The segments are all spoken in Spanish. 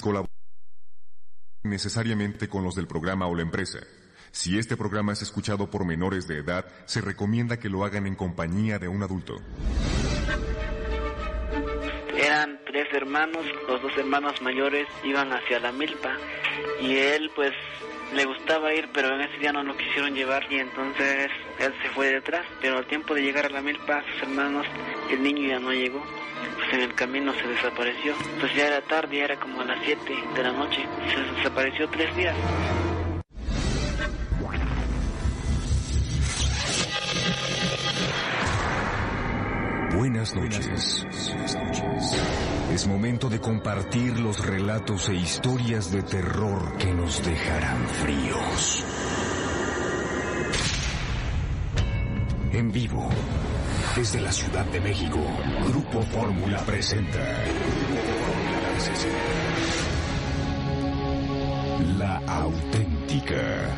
colaborar necesariamente con los del programa o la empresa. Si este programa es escuchado por menores de edad, se recomienda que lo hagan en compañía de un adulto. Eran tres hermanos, los dos hermanos mayores iban hacia la milpa y él pues le gustaba ir, pero en ese día no lo quisieron llevar y entonces él se fue detrás, pero al tiempo de llegar a la milpa, sus hermanos, el niño ya no llegó. En el camino se desapareció. Pues ya era tarde, ya era como a las 7 de la noche. Se desapareció tres días. Buenas noches. Es momento de compartir los relatos e historias de terror que nos dejarán fríos. En vivo, desde la Ciudad de México, Grupo Fórmula presenta. La auténtica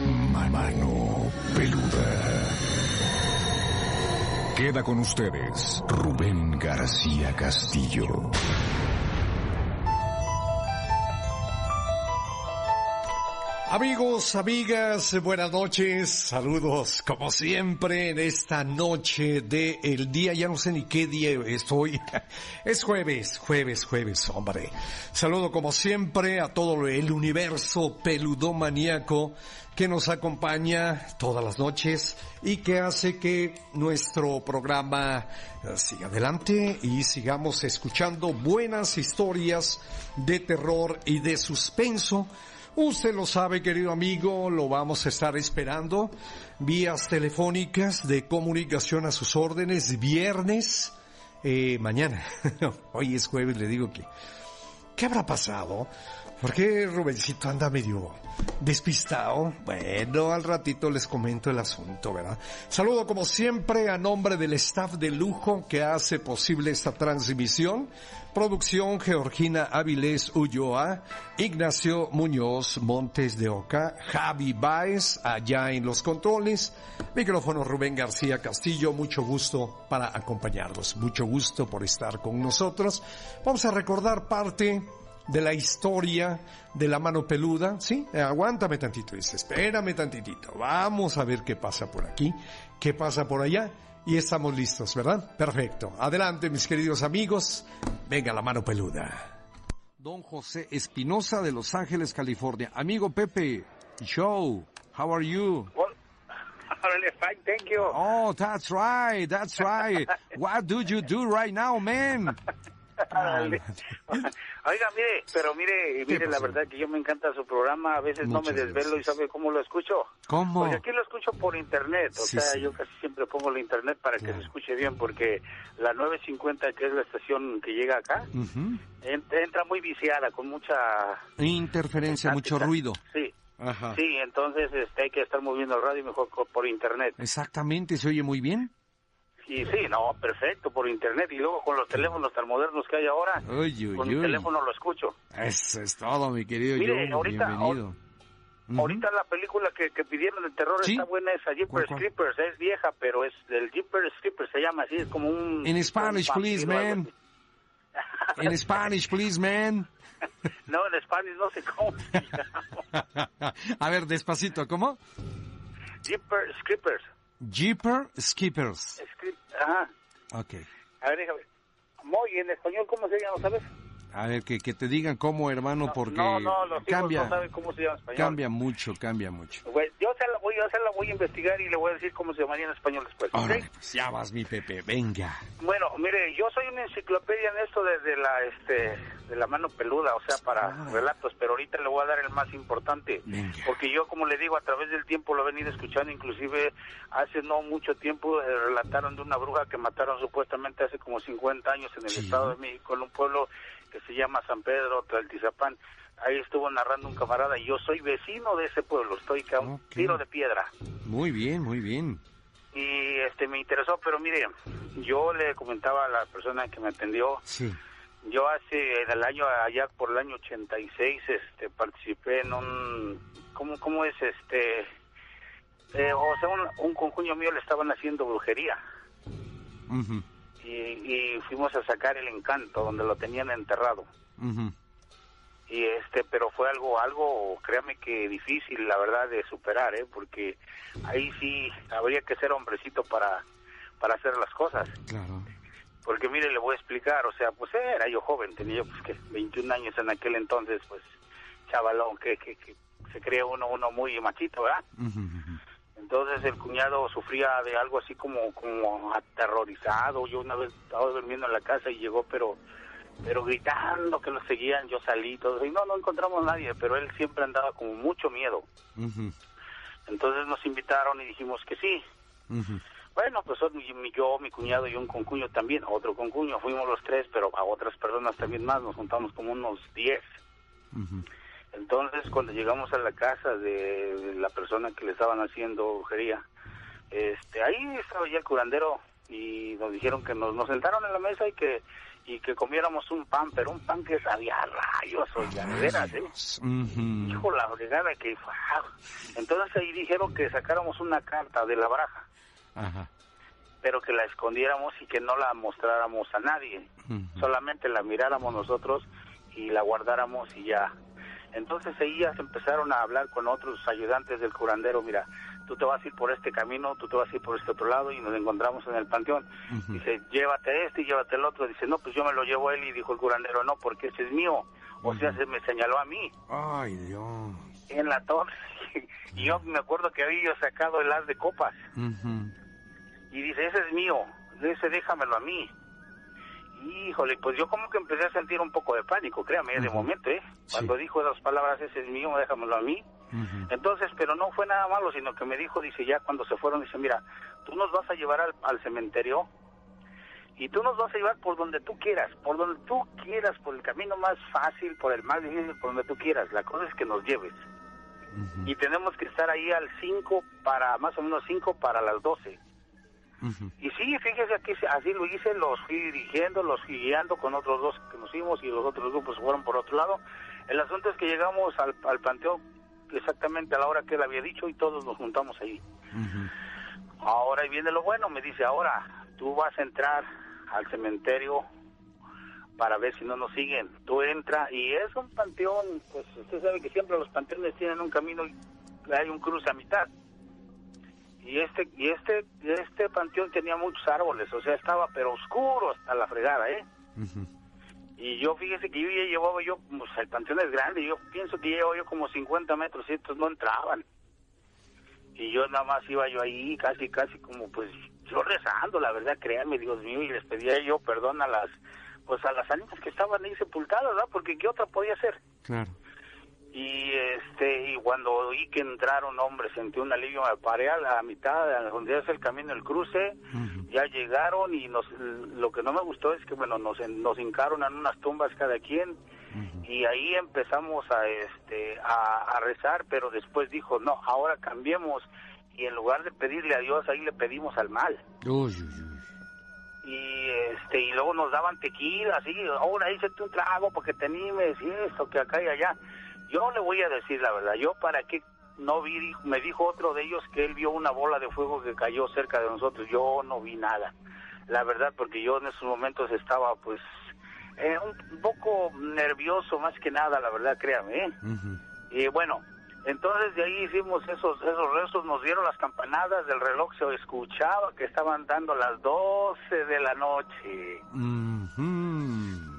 mano peluda. Queda con ustedes Rubén García Castillo. Amigos, amigas, buenas noches, saludos como siempre en esta noche de el día, ya no sé ni qué día estoy, es jueves, jueves, jueves, hombre. Saludo como siempre a todo el universo peludomaníaco que nos acompaña todas las noches y que hace que nuestro programa eh, siga adelante y sigamos escuchando buenas historias de terror y de suspenso Usted lo sabe, querido amigo, lo vamos a estar esperando. Vías telefónicas de comunicación a sus órdenes, viernes, eh, mañana. Hoy es jueves, le digo que... ¿Qué habrá pasado? ¿Por qué Rubencito anda medio despistado? Bueno, al ratito les comento el asunto, ¿verdad? Saludo como siempre a nombre del staff de lujo que hace posible esta transmisión. Producción Georgina Avilés Ulloa, Ignacio Muñoz Montes de Oca, Javi Baez allá en los controles, micrófono Rubén García Castillo, mucho gusto para acompañarlos, mucho gusto por estar con nosotros. Vamos a recordar parte de la historia de la mano peluda, ¿sí? Aguántame tantito, dice, espérame tantitito, vamos a ver qué pasa por aquí, qué pasa por allá, y estamos listos, ¿verdad? Perfecto. Adelante, mis queridos amigos, venga la mano peluda. Don José Espinosa de Los Ángeles, California. Amigo Pepe, show, how are you? fine, thank you. Oh, that's right, that's right. What do you do right now, man? Oiga, mire, pero mire, mire, la verdad que yo me encanta su programa, a veces no me desvelo y sabe cómo lo escucho. ¿Cómo? Pues aquí lo escucho por internet, o sea, yo casi siempre pongo el internet para que se escuche bien, porque la 950, que es la estación que llega acá, entra muy viciada, con mucha... Interferencia, mucho ruido. Sí. Sí, entonces este, hay que estar moviendo el radio mejor por internet. Exactamente, ¿se oye muy bien? Y sí, no, perfecto, por internet. Y luego con los teléfonos tan modernos que hay ahora, con el teléfono lo escucho. Eso es todo, mi querido Mire, ahorita, bienvenido. Ahorita la película que, pidieron de terror está buena, esa Jeepers Creepers, es vieja, pero es del Jeepers Creepers, se llama así, es como un... In Spanish, please, man. In Spanish, please, man. no, en Spanish no sé cómo. A ver, despacito, ¿cómo? Jeepers Creepers. Jeeper Skippers. Ajá. Ok. A ver, déjame. Muy en español, ¿cómo se llama, sabes? A ver, que, que te digan cómo, hermano, porque no, no, los cambia, no saben cómo se llama en español. Cambia mucho, cambia mucho. yo, se la voy, yo se la voy a investigar y le voy a decir cómo se llamaría en español después. Órale, pues ya vas, mi Pepe, venga. Bueno, mire, yo soy una enciclopedia en esto de, la este de la mano peluda, o sea, para Ah. relatos, pero ahorita le voy a dar el más importante. Venga. Porque yo, como le digo, a través del tiempo lo he venido escuchando, inclusive hace no mucho tiempo eh, relataron de una bruja que mataron supuestamente hace como 50 años en el Sí. Estado de México, en un pueblo que se llama San Pedro, Tlaltizapán. Ahí estuvo narrando un camarada y yo soy vecino de ese pueblo, estoy a un tiro de piedra. Muy bien, muy bien. Y este me interesó, pero mire, yo le comentaba a la persona que me atendió, Sí. yo hace en el año allá por el año 86 este participé en un cómo cómo es este eh, o sea un, un concuño mío le estaban haciendo brujería Ujú, y, y fuimos a sacar el encanto donde lo tenían enterrado. Y este pero fue algo algo créame que difícil la verdad de superar eh porque ahí sí habría que ser hombrecito para para hacer las cosas. Claro. porque mire le voy a explicar o sea pues era yo joven tenía pues que 21 años en aquel entonces pues chavalón que, que, que se cree uno uno muy machito verdad ujú. Entonces el cuñado sufría de algo así como como aterrorizado yo una vez estaba durmiendo en la casa y llegó pero pero gritando que lo seguían, yo salí todo, y no, no encontramos nadie, pero él siempre andaba con mucho miedo. Entonces nos invitaron y dijimos que sí. ujú. Bueno, pues yo, mi cuñado y un concuño también, otro concuño, fuimos los tres, pero a otras personas también más, nos juntamos como unos diez. Ujú. Entonces, cuando llegamos a la casa de, la persona que le estaban haciendo brujería, este, ahí estaba ya el curandero y nos dijeron que nos, nos sentaron en la mesa y que y que comiéramos un pan, pero un pan que sabía a rayos, oiga, de veras, ¿eh? Ujú. Hijo, la fregada que fue. Entonces ahí dijeron que sacáramos una carta de la baraja, Ajá. pero que la escondiéramos y que no la mostráramos a nadie. Solamente la miráramos nosotros y la guardáramos y ya. Entonces se empezaron a hablar con otros ayudantes del curandero, mira, tú te vas a ir por este camino, tú te vas a ir por este otro lado y nos encontramos en el panteón. Dice, llévate este y llévate el otro. Dice, no, pues yo me lo llevo a él y dijo el curandero, no, porque ese es mío. O sea, se me señaló a mí Ay, Dios. en la torre. y yo me acuerdo que había yo sacado el as de copas. Y dice, ese es mío, ese déjamelo a mí. Híjole, pues yo como que empecé a sentir un poco de pánico, créame, de Ujú. momento, ¿eh? Cuando Sí. dijo esas palabras, ese es mío, déjamelo a mí. Entonces, pero no fue nada malo, sino que me dijo, dice, ya cuando se fueron, dice, mira, tú nos vas a llevar al, al cementerio y tú nos vas a llevar por donde tú quieras, por donde tú quieras, por el camino más fácil, por el más difícil, por donde tú quieras. La cosa es que nos lleves. Y tenemos que estar ahí al 5 para, más o menos 5 para las 12. Y sí, fíjese que así lo hice, los fui dirigiendo, los fui guiando con otros dos que nos fuimos y los otros grupos fueron por otro lado. El asunto es que llegamos al, al panteón exactamente a la hora que él había dicho y todos nos juntamos ahí. Ahora ahí viene lo bueno, me dice, ahora tú vas a entrar al cementerio para ver si no nos siguen. Tú entra y es un panteón, pues usted sabe que siempre los panteones tienen un camino y hay un cruce a mitad. Y este y este y este panteón tenía muchos árboles, o sea, estaba pero oscuro hasta la fregada, ¿eh? Y yo, fíjese que yo ya llevaba yo, pues el panteón es grande, yo pienso que llevaba yo como 50 metros y estos no entraban. Y yo nada más iba yo ahí, casi, casi como pues yo rezando, la verdad, créanme, Dios mío, y les pedía yo perdón a las, pues a las ánimas que estaban ahí sepultadas, ¿verdad? Porque ¿qué otra podía ser? Claro. Y este, y cuando oí que entraron hombres, sentí un alivio, me paré a la mitad, a donde es el camino, el cruce, ya llegaron y nos, lo que no me gustó es que, bueno, nos, nos hincaron en unas tumbas cada quien y ahí empezamos a, este, a, a rezar, pero después dijo, no, ahora cambiemos y en lugar de pedirle a Dios, ahí le pedimos al mal. Uy, uy, uy. Y este y luego nos daban tequila, así, ahora échate un trago porque te animes y esto, que acá y allá. Yo le voy a decir la verdad, yo para qué no vi, me dijo otro de ellos que él vio una bola de fuego que cayó cerca de nosotros, yo no vi nada. La verdad, porque yo en esos momentos estaba pues eh, un poco nervioso más que nada, la verdad, créame. ¿eh? Y bueno, entonces de ahí hicimos esos esos rezos, nos dieron las campanadas del reloj, se escuchaba que estaban dando las 12 de la noche.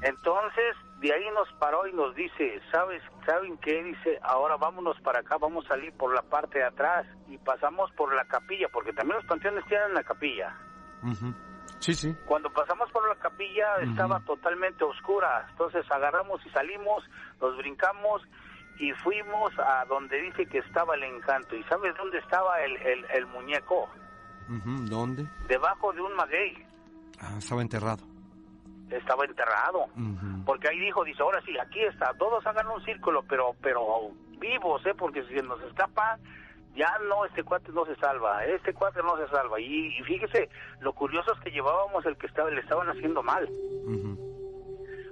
Entonces, de ahí nos paró y nos dice, ¿sabes, ¿saben qué? Dice, ahora vámonos para acá, vamos a salir por la parte de atrás y pasamos por la capilla, porque también los panteones tienen la capilla. Sí, sí. Cuando pasamos por la capilla estaba totalmente oscura, entonces agarramos y salimos, nos brincamos y fuimos a donde dice que estaba el encanto. ¿Y sabes dónde estaba el, el, el muñeco? ¿Dónde? Debajo de un maguey, Ah, estaba enterrado. Estaba enterrado. Porque ahí dijo, dice, ahora sí, aquí está, todos hagan un círculo, pero pero vivos, ¿eh? Porque si nos escapa, ya no, este cuate no se salva, este cuate no se salva. Y, y fíjese, lo curioso es que llevábamos el que estaba, le estaban haciendo mal.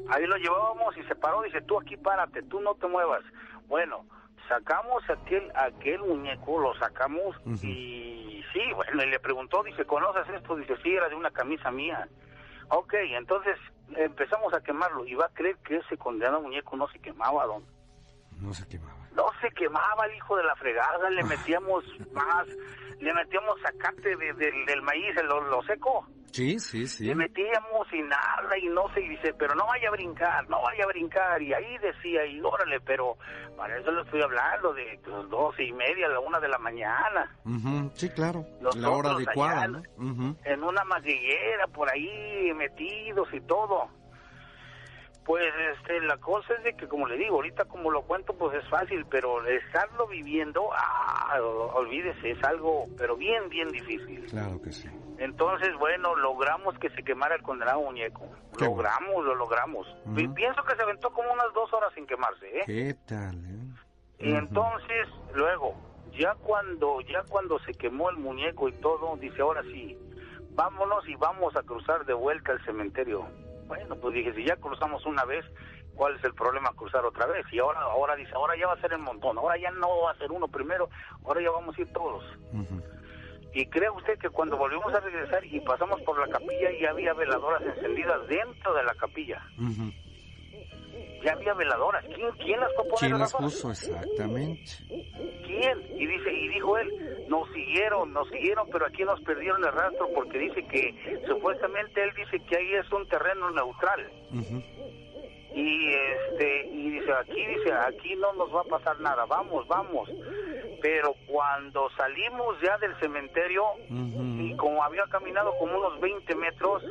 Ahí lo llevábamos y se paró, dice, tú aquí párate, tú no te muevas. Bueno, sacamos aquel, aquel muñeco, lo sacamos y sí, bueno, y le preguntó, dice, ¿conoces esto? Dice, sí, era de una camisa mía. Ok, entonces empezamos a quemarlo y va a creer que ese condenado muñeco no se quemaba, don. No se quemaba. No se quemaba el hijo de la fregada, le metíamos más, le metíamos sacate de- del- del maíz, lo, lo seco. Sí, sí, sí. Le metíamos y nada y no se dice, pero no vaya a brincar, no vaya a brincar. Y ahí decía, y órale, pero para eso le estoy hablando de pues, doce y media, la una de la mañana. Ujú, Sí, claro. Nosotros La hora adecuada, allá, ¿no? Ujú. En una madriguera por ahí metidos y todo. Pues este, la cosa es de que, como le digo, ahorita como lo cuento, pues es fácil, pero estarlo viviendo, ah, olvídese, es algo, pero bien, bien difícil. Claro que sí. Entonces, bueno, logramos que se quemara el condenado muñeco. Qué logramos, lo logramos. Y pienso que se aventó como unas dos horas sin quemarse, ¿eh? ¿Qué tal, eh? Y entonces, luego, ya cuando, ya cuando se quemó el muñeco y todo, dice, ahora sí, vámonos y vamos a cruzar de vuelta al cementerio. Bueno, pues dije, si ya cruzamos una vez, ¿cuál es el problema cruzar otra vez? Y ahora, ahora dice, ahora ya va a ser el montón, ahora ya no va a ser uno primero, ahora ya vamos a ir todos. Ujú. Y cree usted que cuando volvimos a regresar y pasamos por la capilla, ya había veladoras encendidas dentro de la capilla. Ya había veladoras. ¿Quién, quién las propone? ¿Quién las puso? Exactamente. ¿Quién? Y dice y dijo él, nos siguieron, nos siguieron, pero aquí nos perdieron el rastro porque dice que supuestamente él dice que ahí es un terreno neutral. Y este y dice, aquí dice, aquí no nos va a pasar nada, vamos, vamos. Pero cuando salimos ya del cementerio y como había caminado como unos 20 metros,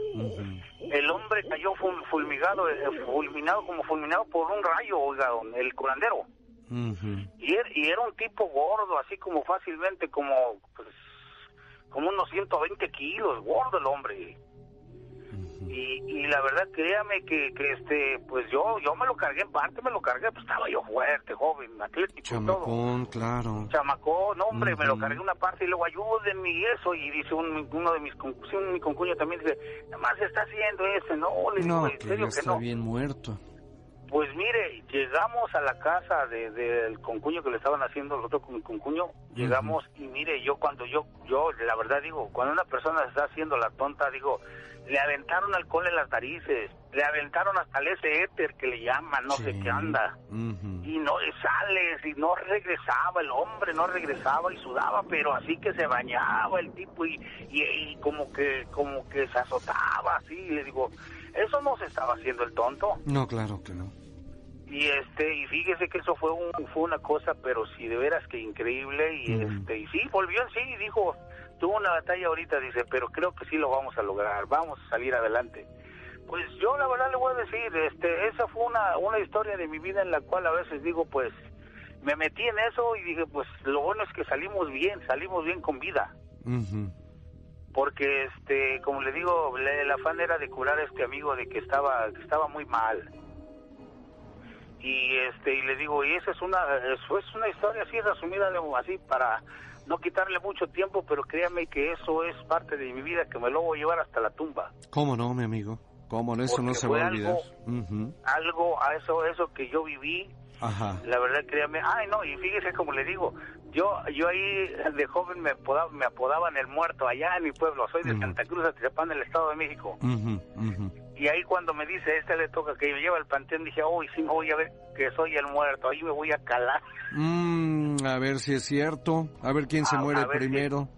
el hombre cayó ful- fulmigado, eh, fulminado como fulminado por un rayo, oiga, el curandero. Y era, y era un tipo gordo, así como fácilmente, como pues, como unos 120 kilos, gordo el hombre. Y, y la verdad, créame que, que este, pues yo yo me lo cargué, en parte me lo cargué, pues estaba yo fuerte, joven, atlético y todo. Chamacón, claro. Chamacón, no, hombre, me lo cargué una parte y luego ayúdenme y eso. Y dice un, uno de mis concu- sí, mi concuño también, dice, nada más está haciendo ese, no, le digo, No, en que serio que está no. bien muerto. Pues mire, llegamos a la casa de- del concuño que le estaban haciendo el otro con mi concuño, llegamos y mire, yo cuando yo, yo la verdad digo, cuando una persona se está haciendo la tonta, digo, le aventaron alcohol en las narices, le aventaron hasta el ese éter que le llaman, no sé qué anda. Y no y sales y no regresaba el hombre, no regresaba y sudaba, pero así que se bañaba el tipo y, y, y como que como que se azotaba así, y le digo, eso no se estaba haciendo el tonto. No, claro que no. Y este y fíjese que eso fue un, fue una cosa, pero sí de veras que increíble y este y sí volvió en sí y dijo tuvo una batalla ahorita dice pero creo que sí lo vamos a lograr, vamos a salir adelante. Pues yo la verdad le voy a decir este esa fue una una historia de mi vida en la cual a veces digo pues me metí en eso y dije pues lo bueno es que salimos bien, salimos bien con vida. Porque este como le digo le- el afán era de curar a este amigo de que estaba que estaba muy mal y este y le digo y esa es una eso es una historia así resumida así para no quitarle mucho tiempo pero créame que eso es parte de mi vida que me lo voy a llevar hasta la tumba ¿Cómo no, mi amigo? ¿Cómo no? Eso no se va a olvidar. algo- algo a eso eso que yo viví Ajá. la verdad créame ay no y fíjese como le digo yo yo ahí de joven me apodaba, me apodaban el muerto allá en mi pueblo soy de Ujú. Santa Cruz Atizapán del Estado de México. Y ahí cuando me dice, este le toca que me lleva al panteón, dije, uy, sí me voy a ver que soy el muerto, ahí me voy a calar. Mm, a ver si es cierto. A ver quién se A- muere a ver si- primero.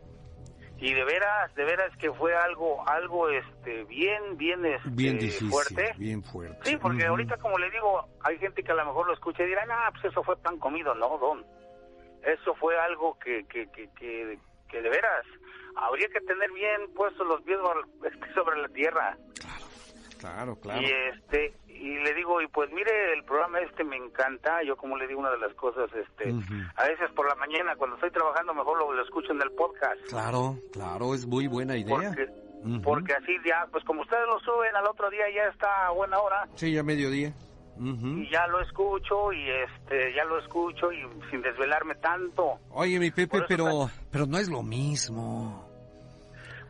Y de veras, de veras que fue algo, algo, este, bien, bien, este, Bien difícil. fuerte. Bien fuerte. Sí, porque ahorita, como le digo, hay gente que a lo mejor lo escucha y dirá, ah, pues eso fue pan comido. No, don. Eso fue algo que, que, que, que, que de veras habría que tener bien puestos los pies sobre- sobre la tierra. Claro, claro. Y este y le digo, y pues mire, el programa este me encanta, yo como le digo una de las cosas, este, a veces por la mañana cuando estoy trabajando mejor lo, lo escucho en el podcast. Claro, claro, es muy buena idea. Porque, porque así ya, pues como ustedes lo suben al otro día ya está a buena hora Sí, ya mediodía. Y ya lo escucho y este, ya lo escucho y sin desvelarme tanto. Oye, mi Pepe, pero, pero no es lo mismo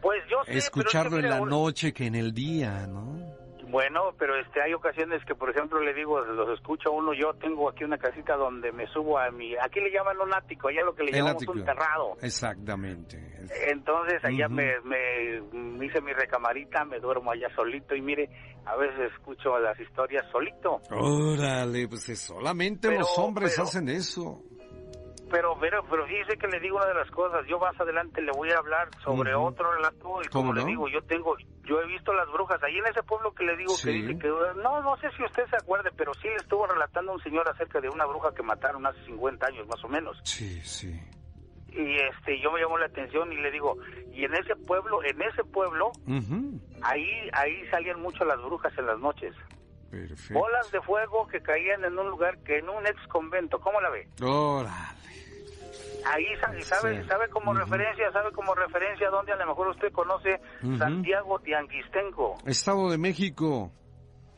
Pues yo sé, pero es que, escucharlo en la un- noche que en el día, ¿no? Bueno, pero este hay ocasiones que, por ejemplo, le digo, los escucho a uno, yo tengo aquí una casita donde me subo a mi, aquí le llaman un ático, allá lo que le El llamamos ático. un terrado. Exactamente. Entonces allá me, me, me hice mi recamarita, me duermo allá solito y mire, a veces escucho las historias solito. Órale, pues es solamente Pero- los hombres pero- hacen eso. Pero, pero, pero fíjese que le digo una de las cosas. Yo más adelante le voy a hablar sobre otro relato y ¿Cómo como le digo, yo tengo, yo he visto las brujas ahí en ese pueblo que le digo Sí. que dice que no, no sé si usted se acuerde, pero sí estuvo relatando un señor acerca de una bruja que mataron hace 50 años más o menos. Sí, sí. Y este, yo me llamó la atención y le digo, y en ese pueblo, en ese pueblo, ahí, ahí salían mucho las brujas en las noches. Perfecto. Bolas de fuego que caían en un lugar que en un ex convento, ¿cómo la ve? Órale. Ahí sabe, sabe, como referencia, sabe como referencia donde a lo mejor usted conoce. Santiago Tianguistenco, Estado de México.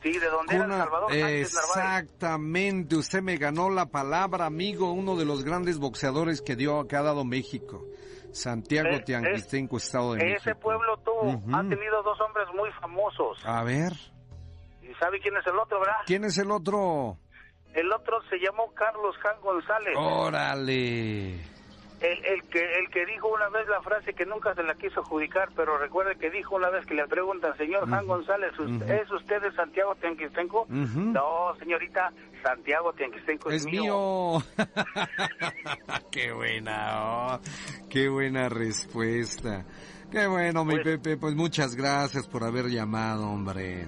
sí, de donde era Salvador Sánchez exactamente, usted me ganó la palabra, amigo, uno de los grandes boxeadores que dio que ha dado México. Santiago Eh, Tianguistenco, Estado de Ese México. pueblo tuvo, Ujú. ha tenido dos hombres muy famosos. A ver, ¿Y sabe quién es el otro, verdad? ¿quién es el otro? El otro se llamó Carlos Jan González. Órale. El, el que el que dijo una vez la frase que nunca se la quiso adjudicar, pero recuerde que dijo una vez que le preguntan, señor Jan Ujú. González, ¿usted- Ujú. ¿es usted de Santiago Tianguistenco? Ujú. No, señorita, Santiago Tianguistenco es, Es mío. qué buena, oh, qué buena respuesta. Qué bueno, mi Pues- Pepe, pues muchas gracias por haber llamado, hombre.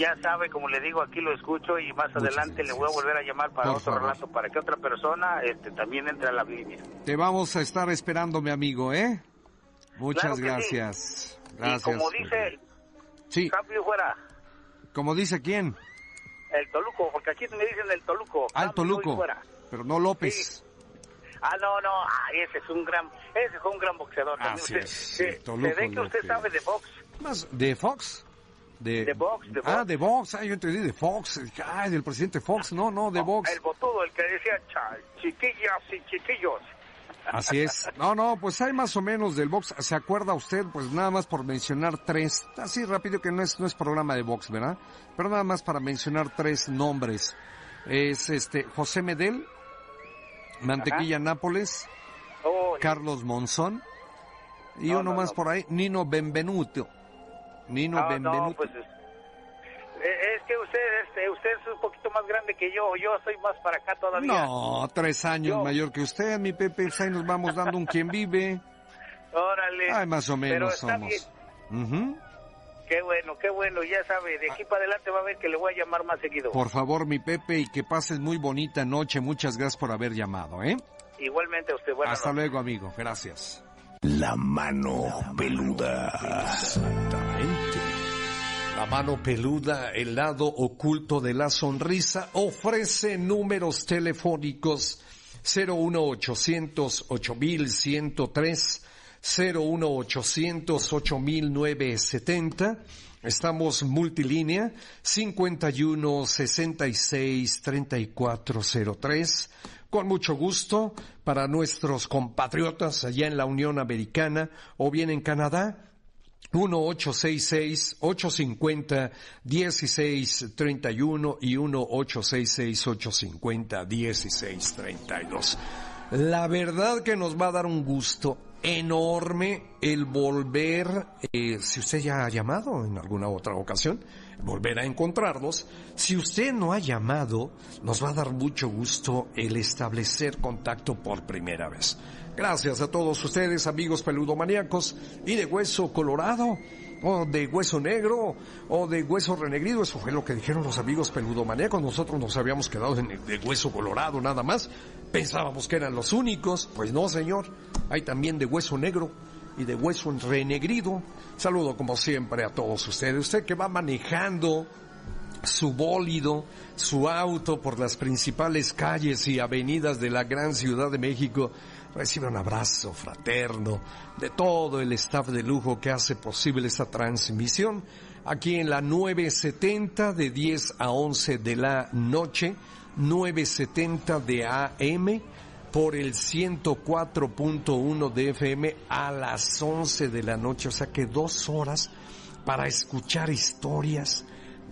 Ya sabe, como le digo, aquí lo escucho y más Muchas adelante le voy a volver a llamar para Por otro favor. relato, para que otra persona este, también entre a la línea. Te vamos a estar esperando, mi amigo, ¿eh? Muchas Claro que sí. gracias. Gracias. y como dice Sí, Cambio fuera, como dice quién? el Toluco, porque aquí me dicen el Toluco. Al y Toluco. fuera. Pero no López. Ah, no, no, ah, ese es un gran, ese fue un gran boxeador. también. Así Usted- es, sí, se- Toluco se ve que usted López. sabe de box. Más de Fox. De, De Fox, de Ah, Fox. de Fox. Ah, yo entendí de Fox. Ay, del presidente Fox. No, no, de Fox. El botudo, el que decía "Cha- chiquillas y chiquillos. Así es. No, no, pues hay más o menos del box. ¿Se acuerda usted? Pues nada más por mencionar tres. Así rápido que no es, no es programa de box, ¿verdad? Pero nada más para mencionar tres nombres. Es este José Medel, Mantequilla Nápoles, Oh, Carlos Monzón y No, uno no, más no. por ahí, Nino Benvenuto. Nino ah, Benvenuto. no, pues es, eh, es que usted, este, usted es un poquito más grande que yo. Yo soy más para acá todavía. No, tres años Yo- mayor que usted, mi Pepe. pues Ahí nos vamos dando un quien vive. Órale. Ay, más o menos somos. bien. Ujú. Qué bueno, qué bueno. Ya sabe, de aquí para adelante va a ver que le voy a llamar más seguido. Por favor, mi Pepe, y que pases muy bonita noche. Muchas gracias por haber llamado, ¿eh? Igualmente a usted. Buenas Hasta noches. luego, amigo. Gracias. La mano peluda. Exactamente. La mano peluda, el lado oculto de la sonrisa, ofrece números telefónicos 01800 8103 01800 8970 Estamos multilínea 51 66 3403. Con mucho gusto para nuestros compatriotas allá en la Unión Americana o bien en Canadá 1-866-850-1631 y 1-866-850-1632. La verdad que nos va a dar un gusto enorme el volver, eh, si usted ya ha llamado en alguna otra ocasión, volver a encontrarnos. Si usted no ha llamado, nos va a dar mucho gusto el establecer contacto por primera vez. Gracias a todos ustedes, amigos peludomaníacos y de hueso colorado, o de hueso negro, o de hueso renegrido. Eso fue lo que dijeron los amigos peludomaníacos. Nosotros nos habíamos quedado en de hueso colorado nada más. Pensábamos que eran los únicos. Pues no, señor. Hay también de hueso negro y de hueso renegrido. Saludo como siempre a todos ustedes. Usted que va manejando su bólido, su auto por las principales calles y avenidas de la gran Ciudad de México, recibe un abrazo fraterno de todo el staff de lujo que hace posible esta transmisión aquí en la 970 de 10 a 11 de la noche, 970 de AM por el 104.1 de FM a las 11 de la noche, o sea que dos horas para escuchar historias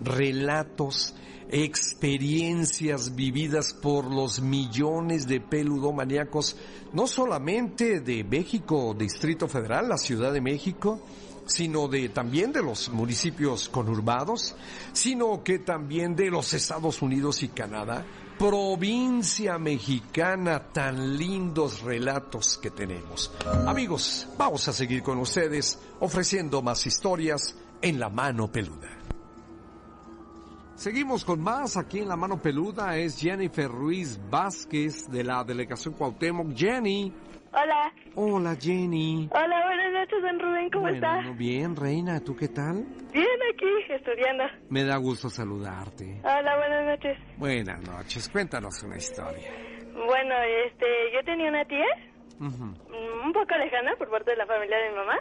relatos, experiencias vividas por los millones de peludomaníacos, no solamente de México, Distrito Federal, la Ciudad de México, sino de también de los municipios conurbados, sino que también de los Estados Unidos y Canadá, provincia mexicana, tan lindos relatos que tenemos. Amigos, vamos a seguir con ustedes ofreciendo más historias en la mano peluda. Seguimos con más aquí en la mano peluda. Es Jennifer Ruiz Vázquez de la delegación Cuauhtémoc. Jenny. Hola. Hola Jenny. Hola, noches, don Rubén, ¿cómo Bueno, está? Bien, reina, ¿tú qué tal? Bien, aquí, estudiando. Me da gusto saludarte. Hola, buenas noches. Buenas noches, cuéntanos una historia. Bueno, este, yo tenía una tía, Ujú, mm, un poco lejana por parte de la familia de mi mamá,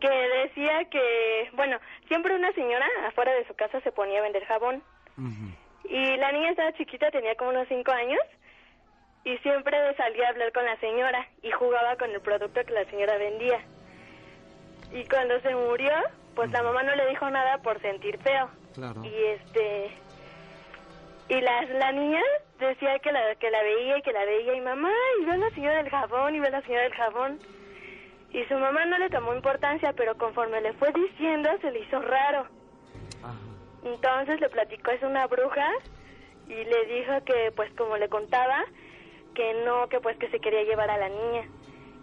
que decía que, bueno, siempre una señora afuera de su casa se ponía a vender jabón. ujú. Y la niña estaba chiquita, tenía como unos cinco años, y siempre salía a hablar con la señora y jugaba con el producto que la señora vendía. Y cuando se murió, pues la mamá no le dijo nada por sentir feo. Claro. Y este y la, la niña decía que la que la veía y que la veía y mamá y ve a la señora del jabón y ve a la señora del jabón. Y su mamá no le tomó importancia, pero conforme le fue diciendo se le hizo raro. Ajá. Entonces le platicó es una bruja y le dijo que pues como le contaba que no, que pues que se quería llevar a la niña.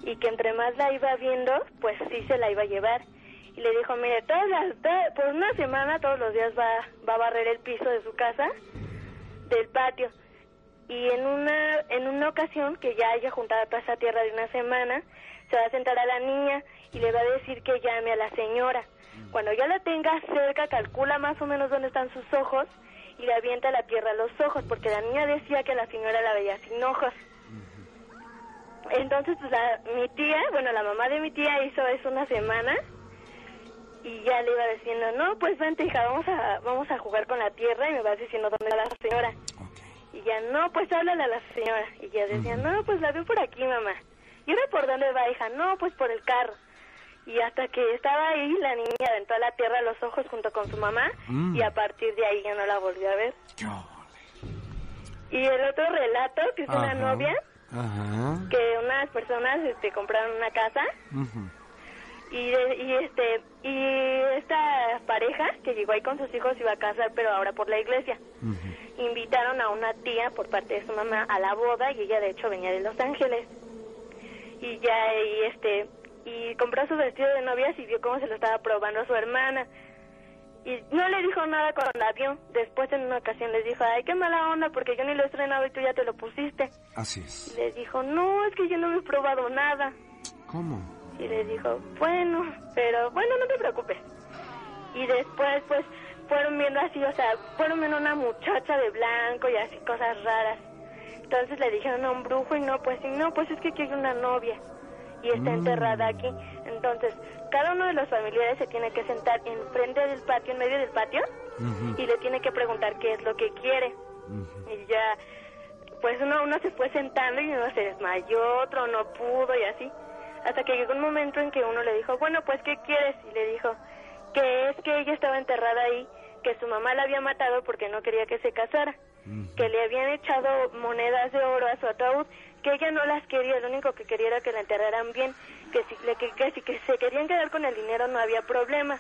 Y que entre más la iba viendo pues sí se la iba a llevar. Y le dijo mire todas las por una semana todos los días va va a barrer el piso de su casa del patio. Y en una en una ocasión que ya haya juntado toda esa tierra de una semana se va a sentar a la niña y le va a decir que llame a la señora. Cuando ya la tenga cerca calcula más o menos dónde están sus ojos y le avienta la tierra a los ojos porque la niña decía que la señora la veía sin ojos entonces pues la, mi tía bueno la mamá de mi tía hizo eso una semana y ya le iba diciendo no pues vente hija vamos a vamos a jugar con la tierra y me vas diciendo dónde está la señora y ya, no, pues háblale a la señora. Y ya decía, no, pues la veo por aquí, mamá. ¿Y ahora por dónde va, hija? No, pues por el carro. Y hasta que estaba ahí, la niña aventó a la tierra los ojos junto con su mamá. Mm. Y a partir de ahí ya no la volvió a ver. Y el otro relato, que es una novia, Ajá. que unas personas este, compraron una casa. Ujú. Y, de- y este y esta pareja que llegó ahí con sus hijos iba a casar, pero ahora por la iglesia. Ujú. invitaron a una tía por parte de su mamá a la boda y ella de hecho venía de Los Ángeles y ya y este y compró su vestido de novias y vio cómo se lo estaba probando a su hermana y no le dijo nada cuando la vio después en una ocasión les dijo ay qué mala onda porque yo ni lo he estrenado y tú ya te lo pusiste Así y es. le dijo no es que yo no me he probado nada ¿Cómo? y le dijo, bueno, pero bueno, no te preocupes. Y después, pues, fueron viendo así, o sea, fueron viendo una muchacha de blanco y así cosas raras. Entonces le dijeron a un brujo y no, pues, y no, pues es que aquí hay una novia y está Mm. enterrada aquí. Entonces, cada uno de los familiares se tiene que sentar enfrente del patio, en medio del patio, y le tiene que preguntar qué es lo que quiere. Y ya, pues uno, uno se fue sentando y uno se desmayó, otro no pudo y así. Hasta que llegó un momento en que uno le dijo, bueno, pues ¿qué quieres? Y le dijo que es que ella estaba enterrada ahí, que su mamá la había matado porque no quería que se casara, que le habían echado monedas de oro a su ataúd, que ella no las quería, lo único que quería era que la enterraran bien, que si, le- que, que si que se querían quedar con el dinero no había problema.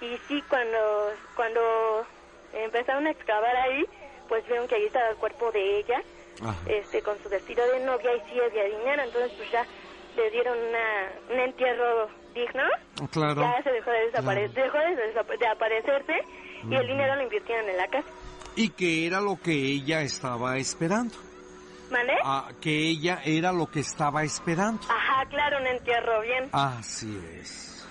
Y sí, cuando, cuando empezaron a excavar ahí, pues vieron que ahí estaba el cuerpo de ella, Ajá. este con su vestido de novia y sí había dinero, entonces pues ya le dieron una, un entierro digno, Claro. ya se dejó de desaparecer, dejó de, de aparecerse y el dinero lo invirtieron en la casa. Y que era lo que ella estaba esperando. Ah, que ella era lo que estaba esperando. Ajá, claro, un entierro bien. Así es.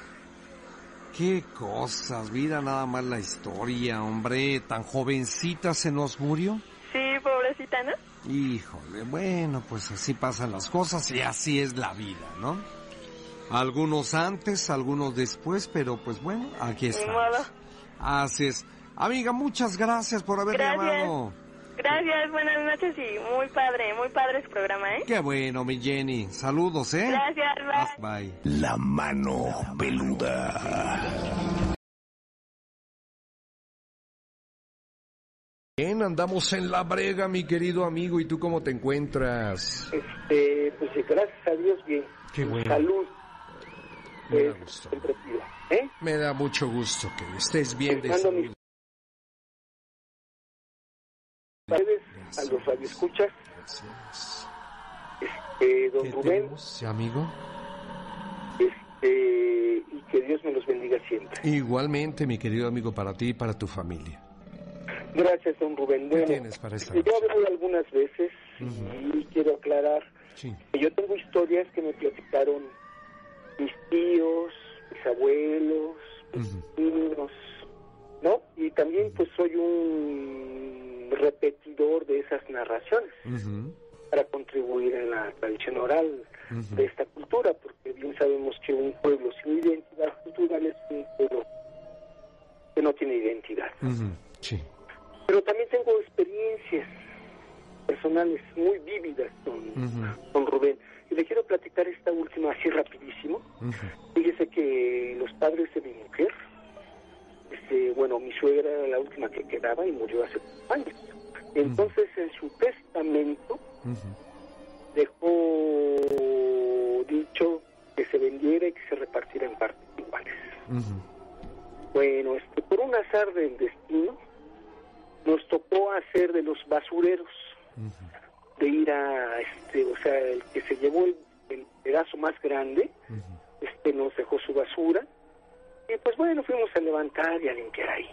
Qué cosas, vida nada más la historia, hombre, tan jovencita se nos murió. Sí, pobrecita, ¿no? Híjole, bueno, pues así pasan las cosas y así es la vida, ¿no? Algunos antes, algunos después, pero pues bueno, aquí estamos. Así es. Amiga, muchas gracias por haber Gracias. llamado. Gracias, buenas noches y muy padre, muy padre su programa, ¿eh? Qué bueno, mi Jenny. Saludos, ¿eh? Gracias, bye. Bye. La mano peluda. Bien, andamos en la brega, mi querido amigo. ¿Y tú cómo te encuentras? Este, pues gracias a Dios bien. Qué bueno. Salud. Me da gusto. ¿eh? Me da mucho gusto que estés bien de salud. Ustedes, a los radioescuchas, Gracias. eh, don ¿Qué Rubén, amigo? este, y que Dios me los bendiga siempre. Igualmente, mi querido amigo, para ti y para tu familia. Gracias, don Rubén. ¿Qué Bueno, tienes para esta yo hablé algunas veces y quiero aclarar Sí. que yo tengo historias que me platicaron mis tíos, mis abuelos, mis Ujú. primos, ¿no? Y también pues soy un repetidor de esas narraciones para contribuir en la tradición oral de esta cultura, porque bien sabemos que un pueblo sin identidad cultural es un pueblo que no tiene identidad. Sí. Pero también tengo experiencias personales muy vívidas con, con Rubén. Y le quiero platicar esta última así rapidísimo. Fíjese que los padres de mi mujer, bueno, mi suegra era la última que quedaba y murió hace años. Entonces, en su testamento dejó dicho que se vendiera y que se repartiera en partes iguales. Bueno, este, por un azar del destino, nos tocó hacer de los basureros, de ir a, este, o sea, el que se llevó el, el pedazo más grande, este, nos dejó su basura, y pues bueno, fuimos a levantar y a limpiar ahí.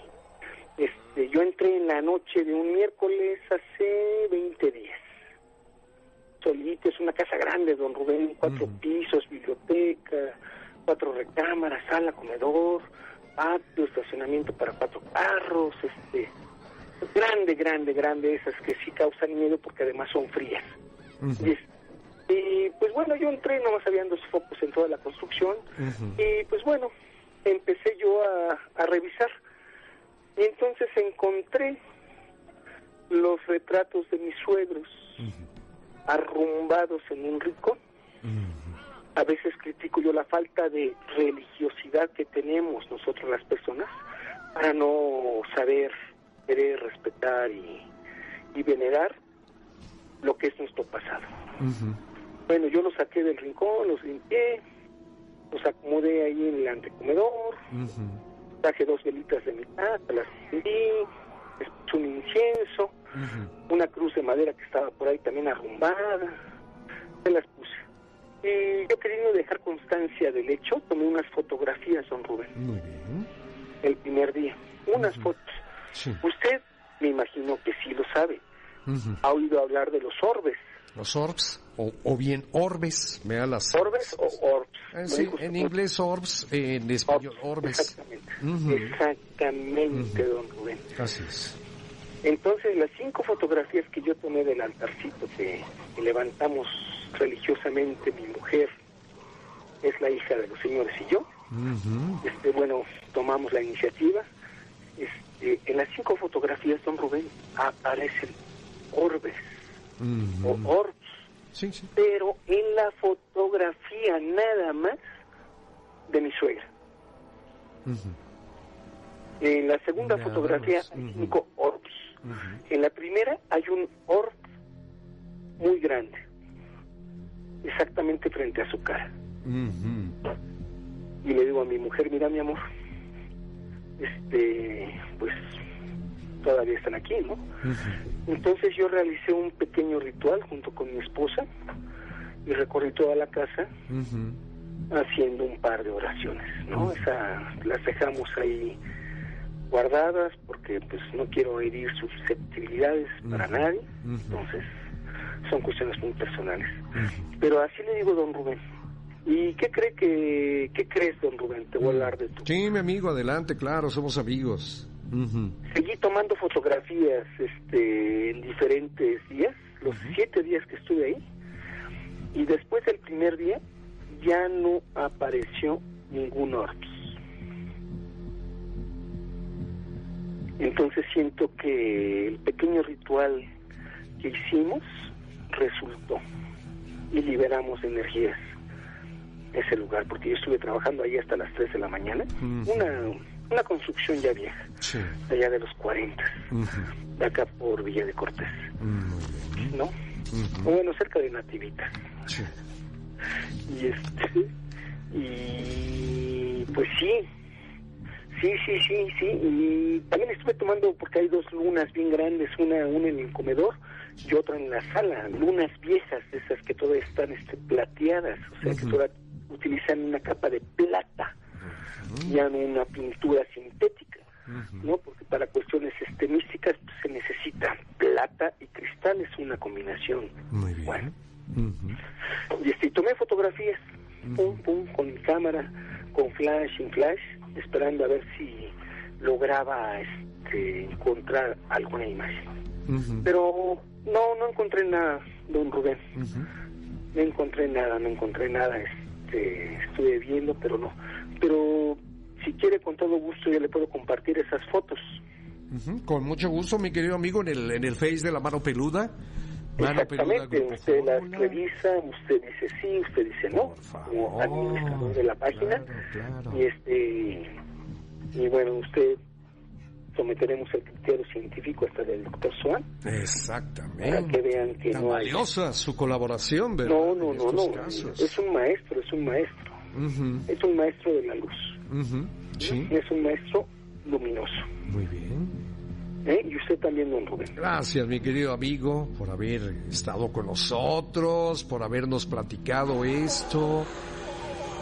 Este, yo entré en la noche de un miércoles hace 20 días. Solito, es una casa grande, don Rubén, cuatro pisos, biblioteca, cuatro recámaras, sala, comedor, patio, estacionamiento para cuatro carros, este, grande, grande, grande, esas que sí causan miedo porque además son frías. Y, es- y, pues bueno, yo entré, nomás habían dos focos en toda la construcción, y pues bueno, empecé yo a, a revisar. Y entonces encontré los retratos de mis suegros arrumbados en un rincón. A veces critico yo la falta de religiosidad que tenemos nosotros las personas para no saber, querer, respetar y, y venerar lo que es nuestro pasado. Bueno, yo los saqué del rincón, los limpié, los acomodé ahí en el antecomedor, Ujú. traje dos velitas de mi casa, las prendí, un incienso, una cruz de madera que estaba por ahí también arrumbada, se las puse. Y yo queriendo dejar constancia del hecho, tomé unas fotografías, don Rubén, Muy bien. el primer día, unas fotos. Sí. Usted, me imagino que sí lo sabe, ha oído hablar de los orbes. Los orbs, o, o bien orbes, me da las... ¿Orbes o orbs? Eh, sí, en inglés orbs, en español orbes. Exactamente. Don Rubén. Así es. Entonces, las cinco fotografías que yo tomé del altarcito que, levantamos religiosamente mi mujer, es la hija de los señores y yo, este, bueno, tomamos la iniciativa. Este, en las cinco fotografías, don Rubén, aparecen orbes O orbs, Sí, sí. pero en la fotografía nada más de mi suegra. En la segunda Nada fotografía más, hay cinco orbs. En la primera hay un orb muy grande, exactamente frente a su cara. Y le digo a mi mujer, mira mi amor, este, pues todavía están aquí, ¿no? Entonces yo realicé un pequeño ritual junto con mi esposa y recorrí toda la casa haciendo un par de oraciones, ¿no? Esa, las dejamos ahí guardadas porque pues no quiero herir susceptibilidades para nadie, entonces son cuestiones muy personales. Pero así le digo, don Rubén. ¿Y qué cree que, qué crees, don Rubén? Te voy a hablar de tu. Sí, mi amigo, adelante, claro, somos amigos. Seguí tomando fotografías, este, en diferentes días, los siete días que estuve ahí, y después del primer día ya no apareció ningún orbs. Entonces siento que el pequeño ritual que hicimos resultó y liberamos energías ese lugar, porque yo estuve trabajando ahí hasta las 3 de la mañana. Una una construcción ya vieja, Sí. allá de los 40, Ujú. de acá por Villa de Cortés, Mm, ¿no? O bueno, cerca de Nativita. Sí. Y este, y pues sí, sí, sí, sí, sí. Y también estuve tomando, porque hay dos lunas bien grandes, una, una en el comedor y otra en la sala, lunas viejas, esas que todavía están este, plateadas, o sea, que todavía utilizan una capa de plata, ya no una pintura sintética. ¿no? Porque para cuestiones este, místicas pues, se necesita plata y cristal, es una combinación. Muy bien. Bueno, y este, tomé fotografías, pum, pum, con mi cámara, con flash, sin flash, esperando a ver si lograba este, encontrar alguna imagen. Pero no, no encontré nada, don Rubén. No encontré nada, no encontré nada. Este, estuve viendo, pero no. Pero si quiere, con todo gusto, yo le puedo compartir esas fotos. Ujú, Con mucho gusto, mi querido amigo, en el, en el Face de la mano peluda. Mano peluda, Exactamente, Grupo usted las revisa, usted dice sí, usted dice no, como administrador de la página. Claro, claro. Y este y bueno, usted someteremos el criterio científico hasta del doctor Swan Exactamente. para que vean que Tan no hay. valiosa su colaboración, ¿verdad? No, no, no, no. casos. Es un maestro, es un maestro. Ujú, Es un maestro de la luz. ujú, Sí, Es un maestro luminoso. muy bien. ¿eh? Y usted también, don Rubén. Gracias, mi querido amigo, por haber estado con nosotros, por habernos platicado esto.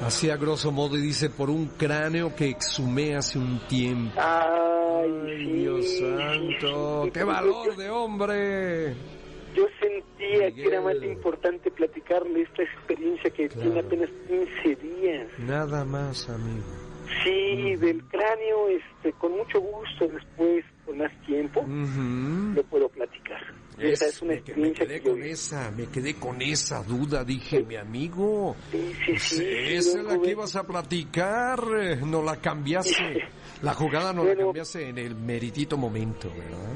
Así a grosso modo dice, por un cráneo que exhumé hace un tiempo. Ay, Dios sí, santo, qué valor de hombre. Yo sentía que era más importante platicarle esta experiencia que Claro. tiene apenas 15 días. Nada más, amigo. Sí, del cráneo, este, con mucho gusto después, con más tiempo, le puedo platicar. Esa es una que- me experiencia quedé que yo con esa, me quedé con esa duda, dije, mi amigo. Sí, sí, sí. sí, esa es la que ibas a platicar, eh, no la cambiaste. La jugada no la cambiaste en el meritito momento, ¿verdad?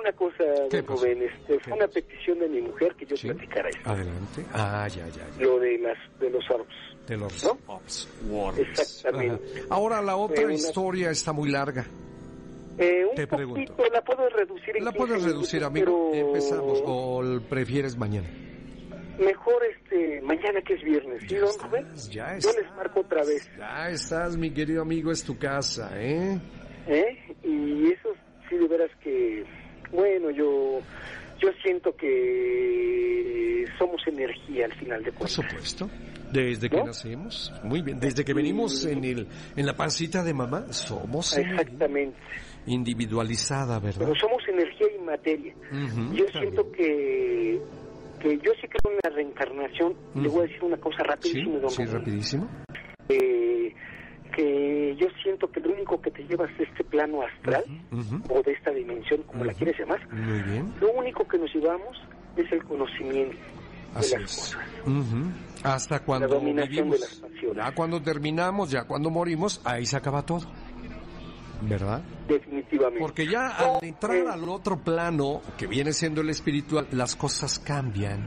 Una cosa, ¿Qué don? Rubén. Este, ¿Qué fue una petición de mi mujer que yo Sí. platicara esto. Adelante. Ah, ya, ya, ya. Lo de, las, de los orbs. De los ¿No? Wars. Exactamente. Ajá. Ahora la otra una- historia está muy larga. Eh, un Te pregunto. poquito, la puedo reducir en ¿La 15 puedes reducir, minutos, amigo? pero Empezamos. ¿O prefieres mañana? Mejor este, mañana que es viernes, ¿sí, Ya don Rubén? estás, ya Yo estás. les marco otra vez. Ya estás, mi querido amigo, es tu casa, ¿eh? ¿eh? Y eso sí de veras que, bueno, yo yo siento que somos energía al final de Por cuentas. supuesto. Desde que ¿No? nacimos, muy bien. Desde que venimos en el en la pancita de mamá, somos Exactamente. individualizada, ¿verdad? Pero somos energía y materia. Yo también. siento que que yo sí creo en la reencarnación. Le voy a decir una cosa Sí, rapidísimo, don sí, rapidísimo. Eh, que yo siento que lo único que te llevas de este plano astral o de esta dimensión, como la quieres llamar, Muy bien. lo único que nos llevamos es el conocimiento Así de las es. cosas. Hasta cuando dominación de vivimos. las pasiones. Ya cuando terminamos, ya cuando morimos, ahí se acaba todo. ¿Verdad? Definitivamente. Porque ya al entrar al otro plano, que viene siendo el espiritual, las cosas cambian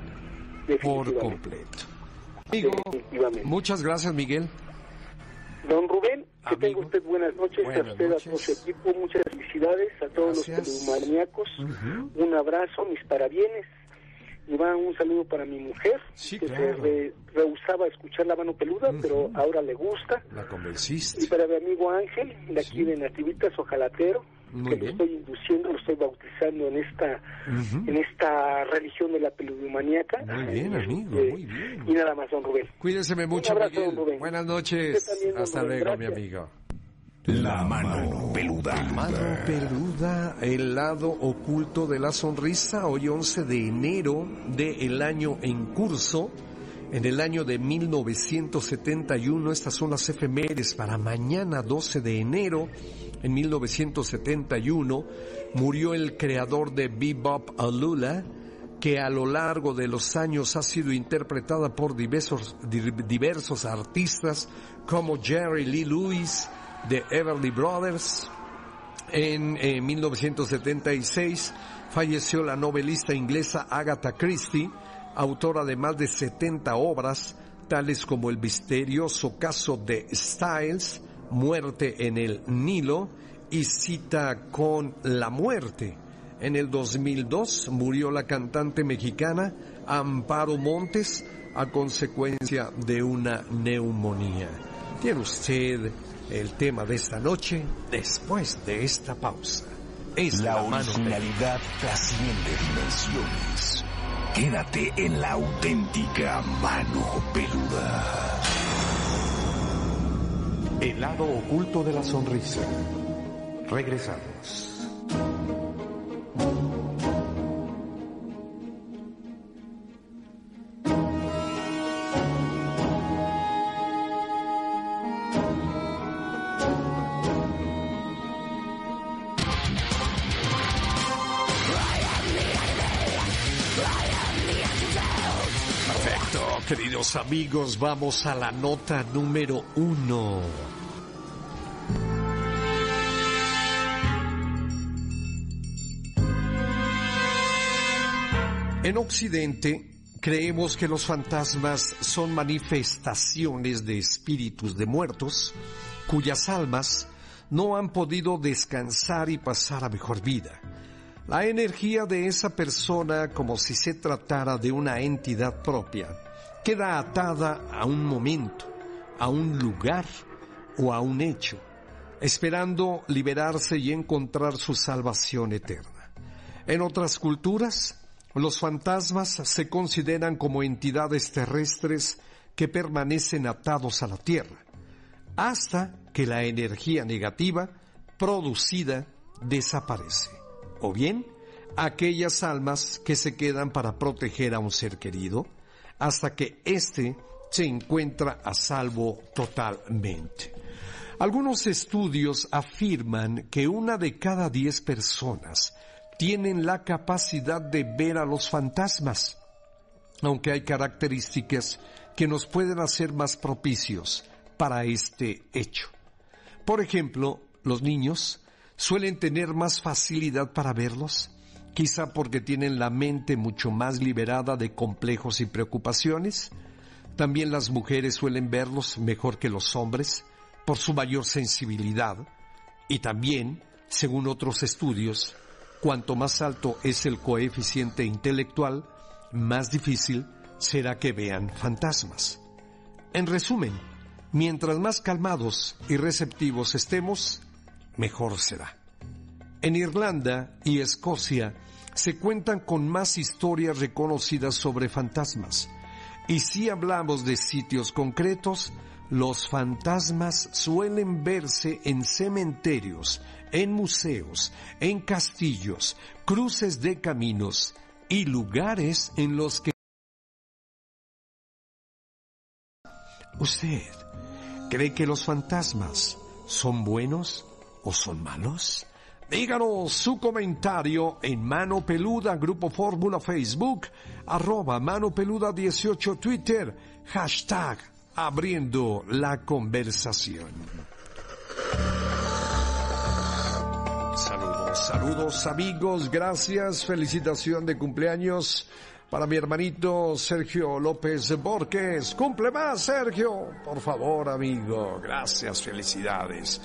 por completo. Amigo, muchas gracias, Miguel. Don Rubén, que tenga usted buenas noches, Buenas a usted, noches. a todo su equipo, muchas felicidades a todos Gracias. los pelumaníacos, Ujú. un abrazo, mis parabienes, y va un saludo para mi mujer, Sí, que claro. se re- rehusaba a escuchar la mano peluda, pero ahora le gusta, La y convenciste. para mi amigo Ángel, de aquí Sí. de Nativitas, ojalatero, Muy que bien. lo estoy induciendo, lo estoy bautizando en esta Ujú. en esta religión de la peludomaníaca. Muy bien, amigo, Eh, muy bien. Y nada más, don Rubén. Cuídese mucho, abrazo, Miguel. don Rubén. Buenas noches. También, Hasta Rubén. luego, mi Gracias. amigo. La mano peluda. Mano peluda, el lado oculto de la sonrisa, hoy 11 de enero del año en curso, en el año de 1971, estas son las efemérides para mañana 12 de enero, en 1971, murió el creador de Bebop Alula, que a lo largo de los años ha sido interpretada por diversos, di- diversos artistas como Jerry Lee Lewis de Everly Brothers. En eh, 1976 falleció la novelista inglesa Agatha Christie, autora de más de 70 obras, tales como El misterioso caso de Styles, Muerte en el Nilo y Cita con la Muerte. En el 2002 murió la cantante mexicana Amparo Montes a consecuencia de una neumonía. Tiene usted el tema de esta noche después de esta pausa. Es la, la originalidad trasciende dimensiones. Quédate en la auténtica mano peluda. El lado oculto de la sonrisa. Regresamos. Amigos, vamos a la nota número uno. En Occidente creemos que los fantasmas son manifestaciones de espíritus de muertos cuyas almas no han podido descansar y pasar a mejor vida. La energía de esa persona, como si se tratara de una entidad propia, queda atada a un momento, a un lugar o a un hecho, esperando liberarse y encontrar su salvación eterna. En otras culturas, los fantasmas se consideran como entidades terrestres que permanecen atados a la tierra, hasta que la energía negativa producida desaparece, o bien aquellas almas que se quedan para proteger a un ser querido, hasta que éste se encuentra a salvo totalmente. Algunos estudios afirman que una de cada diez personas tienen la capacidad de ver a los fantasmas, aunque hay características que nos pueden hacer más propicios para este hecho. Por ejemplo, los niños suelen tener más facilidad para verlos, quizá porque tienen la mente mucho más liberada de complejos y preocupaciones. También las mujeres suelen verlos mejor que los hombres por su mayor sensibilidad. Y también, según otros estudios, cuanto más alto es el coeficiente intelectual, más difícil será que vean fantasmas. En resumen, mientras más calmados y receptivos estemos, mejor será. En Irlanda y Escocia se cuentan con más historias reconocidas sobre fantasmas. Y si hablamos de sitios concretos, los fantasmas suelen verse en cementerios, en museos, en castillos, cruces de caminos y lugares en los que... ¿Usted cree que los fantasmas son buenos o son malos? Díganos su comentario en Mano Peluda, Grupo Fórmula Facebook, arroba Mano Peluda 18 Twitter, hashtag abriendo la conversación. Saludos, saludos amigos, gracias, felicitación de cumpleaños para mi hermanito Sergio López Borges. Cumple más, Sergio. Por favor, amigo. Gracias, felicidades.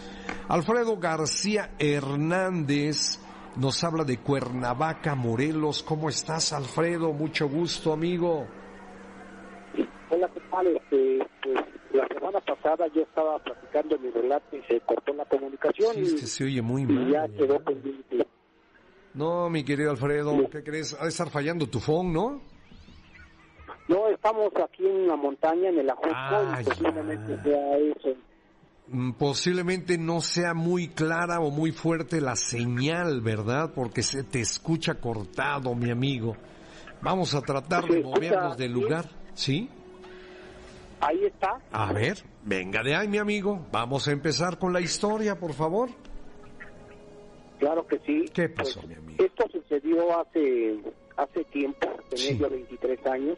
Alfredo García Hernández nos habla de Cuernavaca, Morelos. ¿Cómo estás, Alfredo? Mucho gusto, amigo. Hola, ¿qué tal? Este, pues, la semana pasada yo estaba platicando mi relato y se cortó la comunicación. Sí, y, se oye muy mal. Y ya quedó pendiente. No, mi querido Alfredo, ¿qué crees? Ha de estar fallando tu phone, ¿no? No, estamos aquí en la montaña, en el Ajusco, y posiblemente sea eso. Mm, posiblemente no sea muy clara o muy fuerte la señal, ¿verdad? Porque se te escucha cortado, mi amigo. Vamos a tratar de movernos del lugar, ¿sí? Ahí está. A ver, venga de ahí, mi amigo. Vamos a empezar con la historia, por favor. Claro que sí. ¿Qué pasó, Pues, mi amigo? Esto sucedió hace hace tiempo, tenía Sí. yo 23 años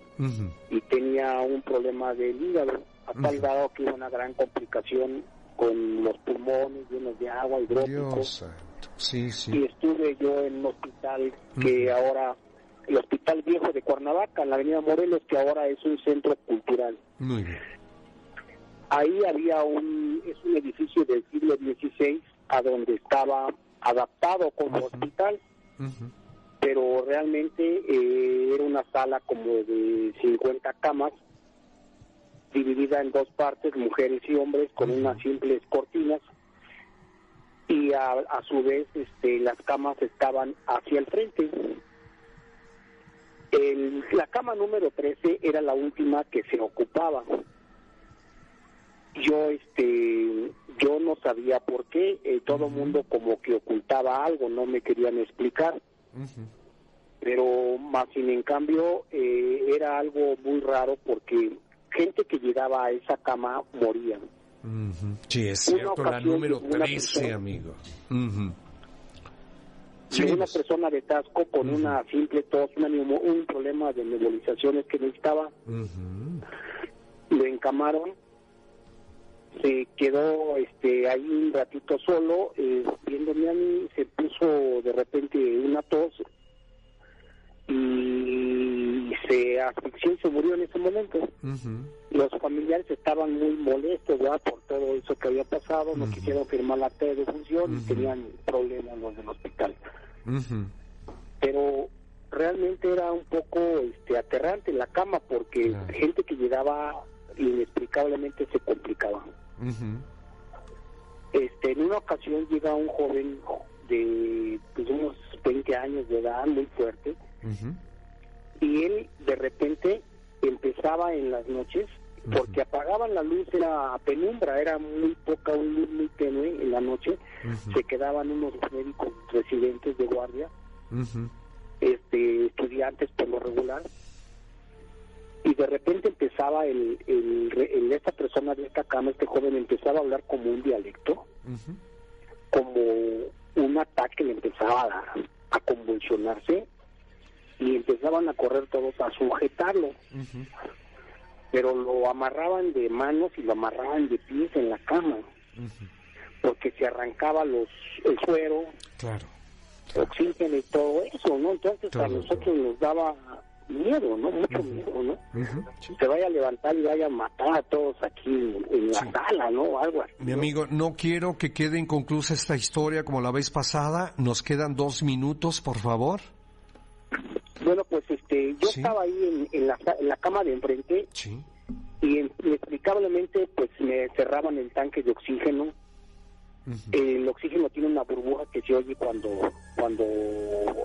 y tenía un problema del hígado, a tal grado que hubo una gran complicación con los pulmones llenos de agua, hidrópicos, santo. Sí, y sí. estuve yo en un hospital que ahora, el Hospital Viejo de Cuernavaca, en la Avenida Morelos, que ahora es un centro cultural. Muy bien. Ahí había un, es un edificio del siglo XVI a donde estaba adaptado como hospital, pero realmente eh, era una sala como de 50 camas, dividida en dos partes, mujeres y hombres, con unas simples cortinas, y a, a su vez este, las camas estaban hacia el frente. El, la cama número 13 era la última que se ocupaba yo este yo no sabía por qué eh, todo el mundo como que ocultaba algo no me querían explicar. Pero más sin en cambio eh, era algo muy raro porque gente que llegaba a esa cama moría. Sí es cierto la número 13 amigo. Sí, una persona de Tasco con una simple tos un problema de nebulizaciones que necesitaba. Lo encamaron se quedó este ahí un ratito solo eh, viéndome a mí se puso de repente una tos y se asfixió y se murió en ese momento. Los familiares estaban muy molestos por todo eso que había pasado no quisieron firmar la T de función y tenían problemas los del hospital. Pero realmente era un poco este aterrante la cama porque gente que llegaba inexplicablemente se complicaba. Este, en una ocasión llega un joven de pues, unos 20 años de edad, muy fuerte, y él de repente empezaba en las noches, porque apagaban la luz, era penumbra, era muy poca, un luz muy tenue en la noche, se quedaban unos médicos residentes de guardia, este estudiantes por lo regular, y de repente empezaba el, el, esta persona de esta cama, este joven empezaba a hablar como un dialecto, como un ataque le empezaba a, a, convulsionarse y empezaban a correr todos a sujetarlo. Pero lo amarraban de manos y lo amarraban de pies en la cama, porque se arrancaba los el suero, claro, oxígeno y todo eso, ¿no? Entonces a nosotros nos daba miedo, ¿no? Mucho miedo, ¿no? Se vaya a levantar y vaya a matar a todos aquí en la sala, ¿no? Algo así. Mi amigo, no quiero que quede inconclusa esta historia como la vez pasada. Nos quedan dos minutos, por favor. Bueno, pues este, yo estaba ahí en, la, en, la, cama de enfrente y inexplicablemente pues me cerraban el tanque de oxígeno. El oxígeno tiene una burbuja que se oye cuando cuando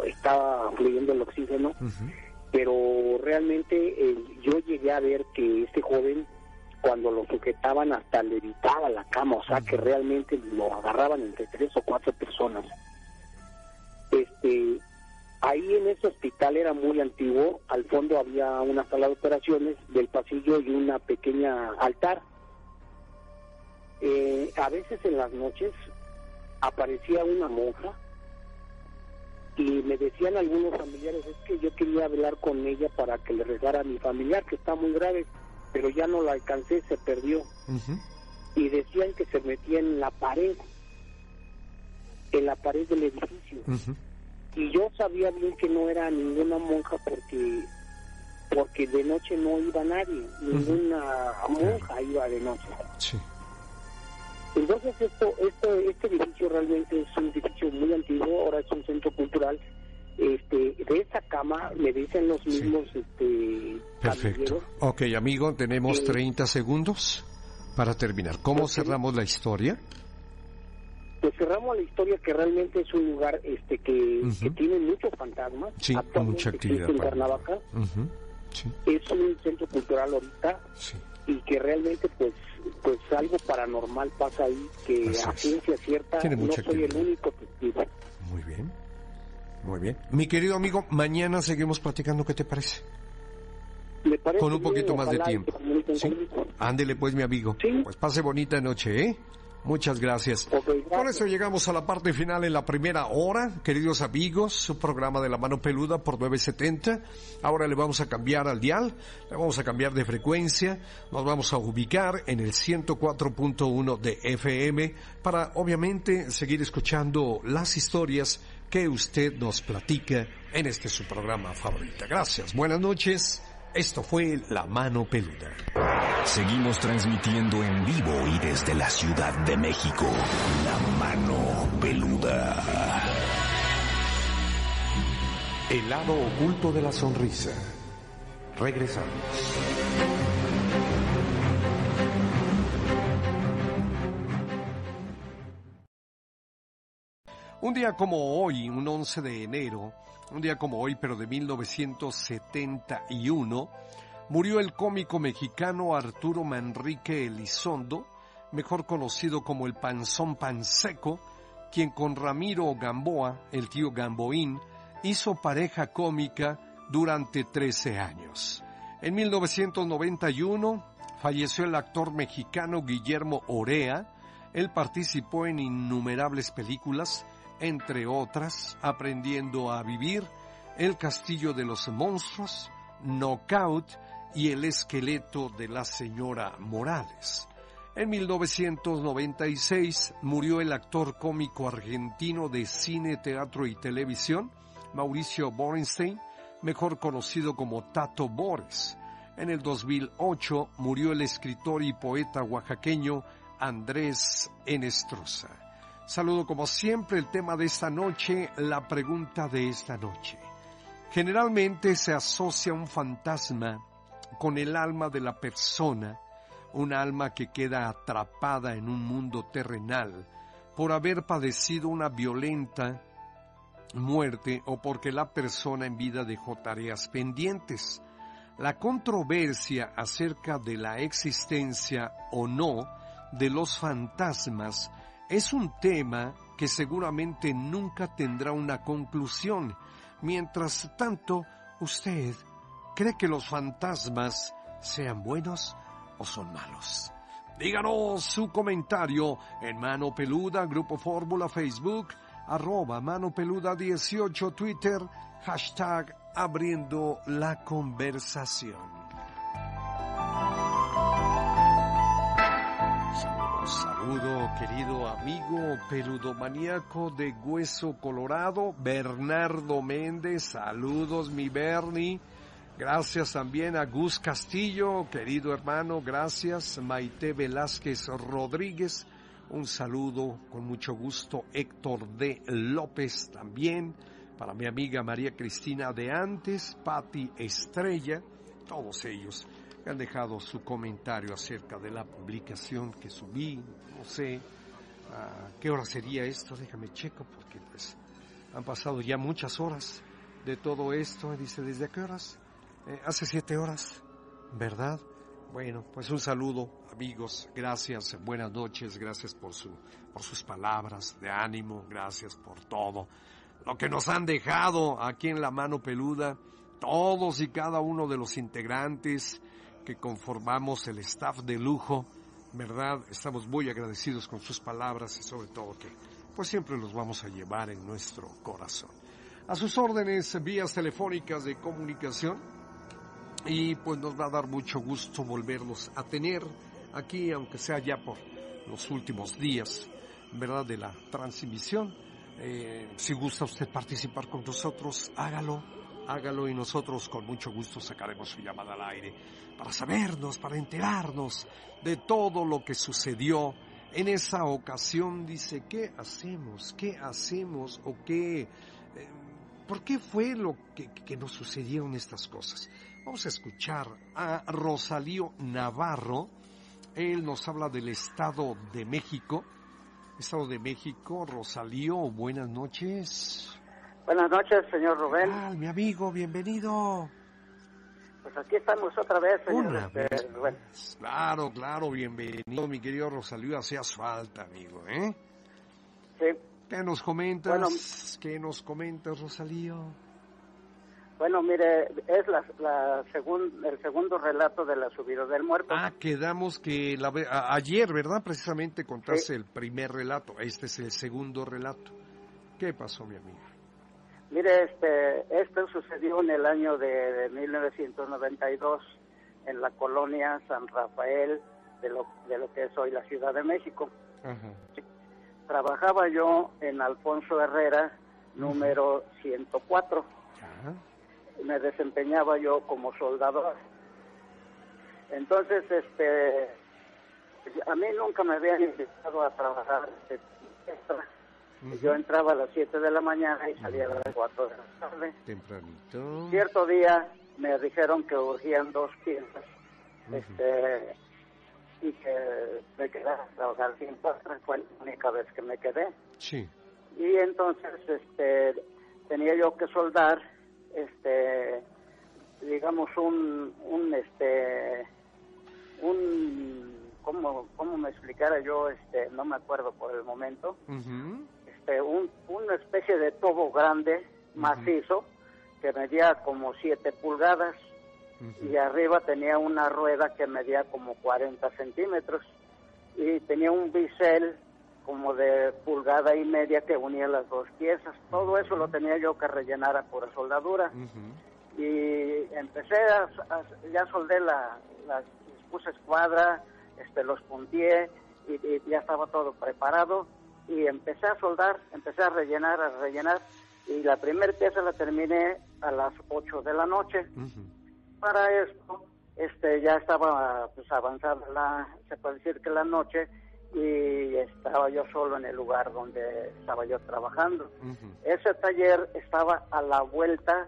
está fluyendo el oxígeno pero realmente eh, yo llegué a ver que este joven cuando lo sujetaban hasta le evitaba la cama, o sea que realmente lo agarraban entre tres o cuatro personas. Este, ahí en ese hospital era muy antiguo, al fondo había una sala de operaciones del pasillo y una pequeña altar. Eh, a veces en las noches aparecía una monja y me decían algunos familiares, es que yo quería hablar con ella para que le regara a mi familiar, que está muy grave, pero ya no la alcancé, se perdió. Y decían que se metía en la pared, en la pared del edificio. Y yo sabía bien que no era ninguna monja porque porque de noche no iba nadie, ninguna monja iba de noche. Sí. Entonces esto, esto, este edificio realmente es un edificio muy antiguo, ahora es un centro cultural. Este, de esa cama me dicen los mismos este, Perfecto. Ok, amigo, tenemos 30 segundos para terminar. ¿Cómo cerramos la historia? Pues cerramos la historia que realmente es un lugar este que, tiene muchos fantasmas. Sí, mucha actividad. En Cuernavaca. Es un centro cultural ahorita y que realmente pues pues algo paranormal pasa ahí que a ciencia cierta no soy el único testigo. Muy bien, muy bien. Mi querido amigo, mañana seguimos platicando, ¿qué te parece? Con un poquito más de tiempo. Ándele pues, mi amigo. Pues pase bonita noche, ¿eh? Muchas gracias. Con eso llegamos a la parte final en la primera hora, queridos amigos, su programa de la mano peluda por 970. Ahora le vamos a cambiar al dial, le vamos a cambiar de frecuencia, nos vamos a ubicar en el 104.1 de FM para obviamente seguir escuchando las historias que usted nos platica en este su programa favorito. Gracias, buenas noches Esto fue La Mano Peluda. Seguimos transmitiendo en vivo y desde la Ciudad de México. La Mano Peluda. El lado oculto de la sonrisa. Regresamos. Un día como hoy, un 11 de enero, un día como hoy, pero de 1971, murió el cómico mexicano Arturo Manrique Elizondo, mejor conocido como el Panzón Panseco, quien con Ramiro Gamboa, el tío Gamboín, hizo pareja cómica durante 13 años. En 1991 falleció el actor mexicano Guillermo Orea. Él participó en innumerables películas, entre otras, Aprendiendo a Vivir, El Castillo de los Monstruos, Knockout y El Esqueleto de la Señora Morales. En 1996 murió el actor cómico argentino de cine, teatro y televisión, Mauricio Borenstein, mejor conocido como Tato Bores. En el 2008 murió el escritor y poeta oaxaqueño Andrés Enestrosa. Saludo como siempre el tema de esta noche, la pregunta de esta noche. Generalmente se asocia un fantasma con el alma de la persona, un alma que queda atrapada en un mundo terrenal por haber padecido una violenta muerte o porque la persona en vida dejó tareas pendientes. La controversia acerca de la existencia o no de los fantasmas es un tema que seguramente nunca tendrá una conclusión. Mientras tanto, usted cree que los fantasmas sean buenos o son malos. Díganos su comentario en Mano Peluda, Grupo Fórmula, Facebook, arroba Mano Peluda 18, Twitter, hashtag abriendo la conversación. Saludo, querido amigo peludomaníaco de Hueso Colorado, Bernardo Méndez. Saludos, mi Bernie. Gracias también a Gus Castillo, querido hermano. Gracias, Maite Velázquez Rodríguez. Un saludo con mucho gusto, Héctor de López también. Para mi amiga María Cristina de antes, Patti Estrella, todos ellos han dejado su comentario acerca de la publicación que subí, no sé a qué hora sería esto, déjame checo porque pues han pasado ya muchas horas de todo esto, dice, ¿desde qué horas? Eh, hace siete horas, ¿verdad? Bueno, pues un saludo, amigos, gracias, buenas noches, gracias por su, por sus palabras de ánimo, gracias por todo. Lo que nos han dejado aquí en la mano peluda, todos y cada uno de los integrantes, que conformamos el staff de lujo, ¿verdad? Estamos muy agradecidos con sus palabras y sobre todo que pues siempre los vamos a llevar en nuestro corazón. A sus órdenes, vías telefónicas de comunicación y pues nos va a dar mucho gusto volverlos a tener aquí, aunque sea ya por los últimos días, ¿verdad? De la transmisión. Eh, si gusta usted participar con nosotros, hágalo, hágalo y nosotros con mucho gusto sacaremos su llamada al aire para sabernos, para enterarnos de todo lo que sucedió en esa ocasión. Dice, ¿qué hacemos? ¿Qué hacemos? ¿O qué? Eh, ¿Por qué fue lo que, que nos sucedieron estas cosas? Vamos a escuchar a Rosalío Navarro. Él nos habla del Estado de México. Estado de México, Rosalío, buenas noches. Buenas noches, señor Rubén. Mi amigo, bienvenido. Pues aquí estamos otra vez, señor Una este, vez más. Claro, claro, bienvenido, mi querido Rosalío. Hacías falta, amigo, ¿eh? Sí. ¿Qué nos comentas? Bueno. ¿Qué nos comentas, Rosalío? Bueno, mire, es la, la segun- el segundo relato de la subida del muerto. Ah, quedamos que la, a- ayer, ¿verdad? Precisamente contaste el primer relato. Este es el segundo relato. ¿Qué pasó, mi amigo? Mire, este, esto sucedió en el año de, de 1992 en la colonia San Rafael de lo, de lo que es hoy la Ciudad de México. Trabajaba yo en Alfonso Herrera, número 104. Ya. me desempeñaba yo como soldador. Entonces, este, a mí nunca me habían invitado a trabajar extra. Yo entraba a las 7 de la mañana y salía a las 4 de la tarde. Tempranito. Cierto día me dijeron que urgían dos piezas este, y que me quedara a trabajar sin postre. Fue la única vez que me quedé. Sí. Y entonces este, tenía yo que soldar, este, digamos, un, un, este, un, ¿cómo, cómo me explicara yo? Este, no me acuerdo por el momento. Ujú. Este, un, una especie de tubo grande, macizo, que medía como 7 pulgadas y arriba tenía una rueda que medía como 40 centímetros y tenía un bisel como de pulgada y media que unía las dos piezas. Todo eso lo tenía yo que rellenar a pura soldadura. Y empecé a, a- ya soldé la, les puse escuadra, este, los puntié y, y ya estaba todo preparado y empecé a soldar, empecé a rellenar, a rellenar y la primera pieza la terminé a las 8 de la noche. Para esto, este, ya estaba pues avanzada la, se puede decir que la noche y estaba yo solo en el lugar donde estaba yo trabajando. Ese taller estaba a la vuelta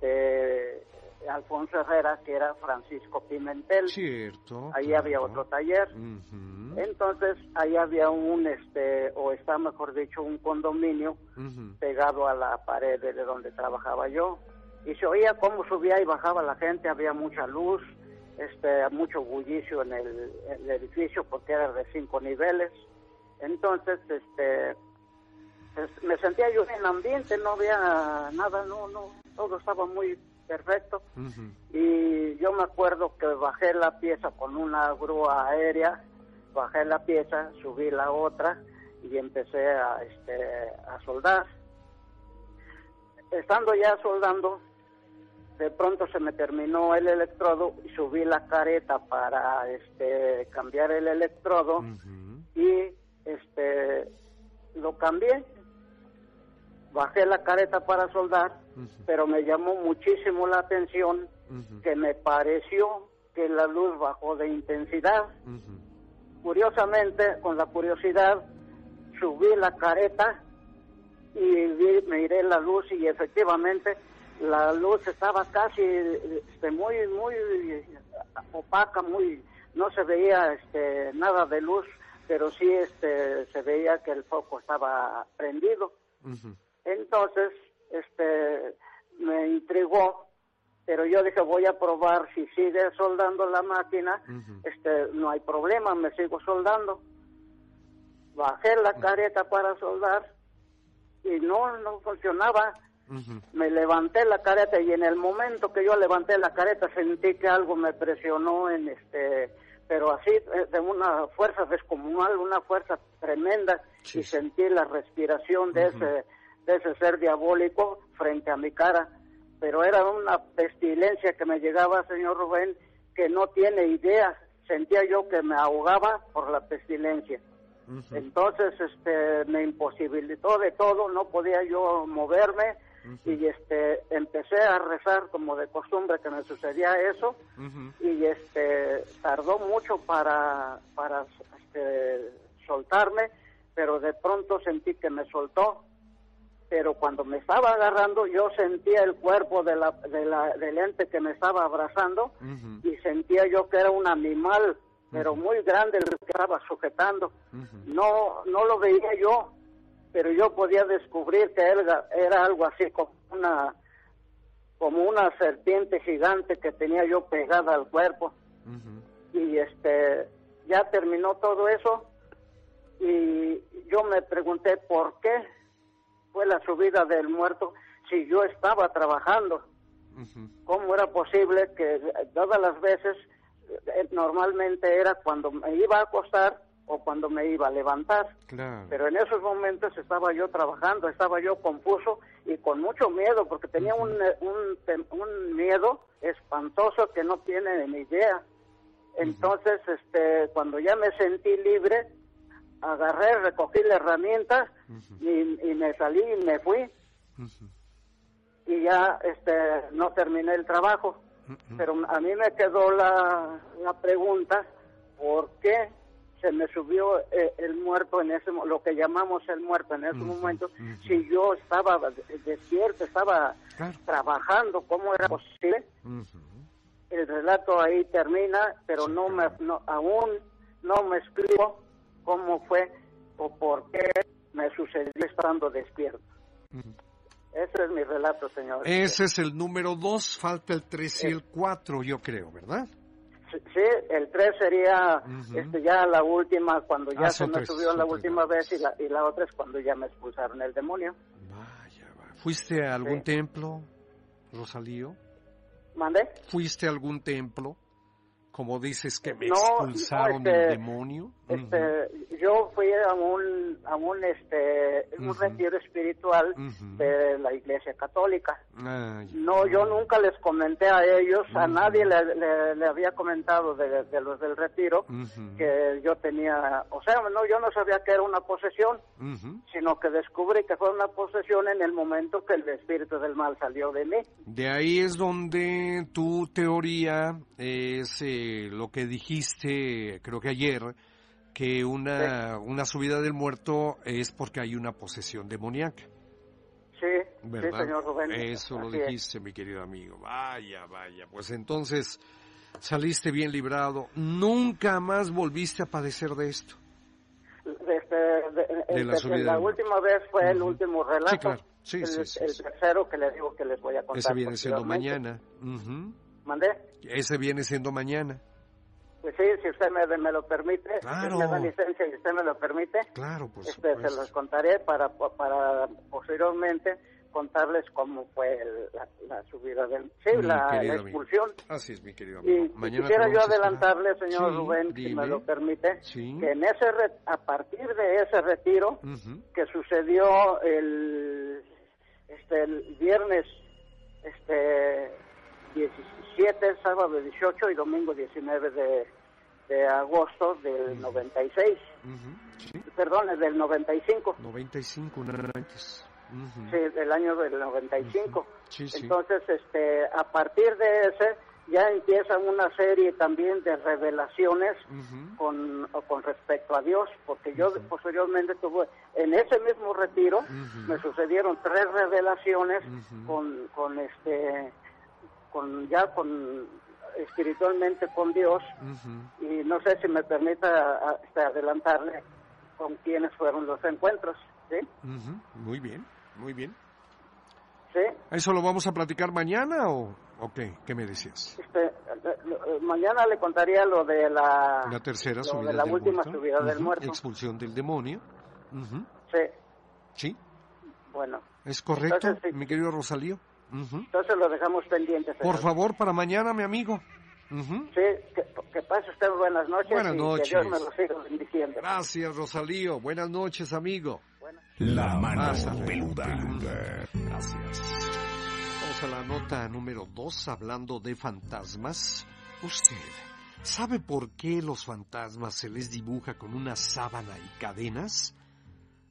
de Alfonso Herrera, que era Francisco Pimentel. Cierto. Ahí claro. había otro taller. Entonces, ahí había un, este, o está mejor dicho, un condominio pegado a la pared de donde trabajaba yo. Y se oía cómo subía y bajaba la gente, había mucha luz, este, mucho bullicio en el, en el edificio porque era de cinco niveles. Entonces, este, me sentía yo en ambiente, no había nada, no, no, todo estaba muy perfecto. Y yo me acuerdo que bajé la pieza con una grúa aérea, bajé la pieza, subí la otra y empecé a, este, a soldar. Estando ya soldando, de pronto se me terminó el electrodo y subí la careta para este, cambiar el electrodo y este lo cambié. Bajé la careta para soldar, pero me llamó muchísimo la atención que me pareció que la luz bajó de intensidad. Curiosamente, con la curiosidad, subí la careta y vi, miré la luz y efectivamente la luz estaba casi este, muy, muy opaca, muy, no se veía este, nada de luz, pero sí este, se veía que el foco estaba prendido. Entonces, este, me intrigó, pero yo dije, voy a probar si sigue soldando la máquina, este, no hay problema, me sigo soldando. Bajé la careta para soldar y no, no funcionaba. Me levanté la careta y en el momento que yo levanté la careta sentí que algo me presionó en este, pero así eh, de una fuerza descomunal, una fuerza tremenda y sentí la respiración de ese de ese ser diabólico frente a mi cara, pero era una pestilencia que me llegaba, señor Rubén, que no tiene idea. Sentía yo que me ahogaba por la pestilencia. Entonces, este, me imposibilitó de todo, no podía yo moverme y este, empecé a rezar como de costumbre que me sucedía eso y este, tardó mucho para, para este, soltarme, pero de pronto sentí que me soltó. Pero cuando me estaba agarrando, yo sentía el cuerpo de la, de la, del ente que me estaba abrazando y sentía yo que era un animal, pero muy grande el que estaba sujetando. No, no lo veía yo, pero yo podía descubrir que era, era algo así como una, como una serpiente gigante que tenía yo pegada al cuerpo. Y este, ya terminó todo eso y yo me pregunté por qué fue la subida del muerto si yo estaba trabajando. ¿Cómo era posible que todas las veces eh, normalmente era cuando me iba a acostar o cuando me iba a levantar? Claro. Pero en esos momentos estaba yo trabajando, estaba yo confuso y con mucho miedo porque tenía un, un, un miedo espantoso que no tiene ni idea. Entonces, este, cuando ya me sentí libre, agarré, recogí la herramienta y, y me salí y me fui. Y ya este no terminé el trabajo. Pero a mí me quedó la, la pregunta, ¿por qué se me subió eh, el muerto en ese lo que llamamos el muerto en ese momento si yo estaba de- despierto estaba Claro. trabajando cómo era posible el relato ahí termina pero no me no, aún no me explico cómo fue o por qué me sucedió estando despierto ese es mi relato señor Ese es el número dos, falta el tres y el cuatro, yo creo, ¿verdad? Sí, el 3 sería Ujú. este, ya la última, cuando ya Ah, se me tres, subió la última vez y la, y la otra es cuando ya me expulsaron el demonio. Vaya, vaya. ¿Fuiste a algún Sí. templo, Rosalío? ¿Mandé? ¿Fuiste a algún templo? Como dices que me No, expulsaron no, este, el demonio. Este, yo fui a un, a un, este, un retiro espiritual de la Iglesia Católica. Ay, No, yo nunca les comenté a ellos, a nadie le, le- le había comentado de, de los del retiro que yo tenía, o sea, no, yo no sabía que era una posesión. Sino que descubrí que fue una posesión en el momento que el espíritu del mal salió de mí. De ahí es donde tu teoría es lo que dijiste, creo que ayer, que una, una subida del muerto es porque hay una posesión demoníaca. Sí, ¿Verdad? sí, señor Rubén. Eso lo Así es. dijiste, mi querido amigo. Vaya, vaya. Pues entonces saliste bien librado. Nunca más volviste a padecer de esto. Este, de- el- la el- subida la última vez fue el Ujú. último relato. Sí, claro. Sí, el, sí, sí, el sí. tercero que les digo que les voy a contar. Ese viene siendo mañana. Ujú. ¿Mandé? Ese viene siendo mañana. Pues sí, si usted me, me lo permite, si Claro. me da licencia y usted me lo permite, Claro, por este, se los contaré para, para posteriormente contarles cómo fue el- la, la subida del... Sí, la, la amigo. expulsión. Así es, mi querido Y amigo. Mañana quisiera yo adelantarle, señor Sí, Rubén, si me lo permite, Sí. que en ese re- a partir de ese retiro que sucedió el este el viernes este 17, sábado 18 y domingo 19 de, de agosto del 96, Ujú. Sí. perdón, del 95. 95, un año antes. Ujú. Sí, del año del 95. Sí, sí. Entonces, este, a partir de ese ya empieza una serie también de revelaciones con, con respecto a Dios, porque yo posteriormente tuve, en ese mismo retiro, me sucedieron tres revelaciones con, con este, con ya con espiritualmente con Dios, y no sé si me permita este, adelantarle con quiénes fueron los encuentros, ¿sí? Muy bien, muy bien. ¿Sí? ¿Eso lo vamos a platicar mañana o, o qué? ¿Qué me decías? Este, eh, eh, mañana le contaría lo de la, La tercera subida de la del última muerto. subida del muerto. Expulsión del demonio. Sí, Sí, bueno. es correcto, Entonces, sí. mi querido Rosalío. Entonces lo dejamos pendiente. Por favor, para mañana, mi amigo. Sí, que, que pase usted buenas noches Buenas y noches. que Dios me lo siga bendiciendo. Gracias, Rosalío. Buenas noches, amigo. La mano luego. peluda. Gracias. Vamos a la nota número dos, hablando de fantasmas. Usted, ¿sabe por qué los fantasmas se les dibuja con una sábana y cadenas?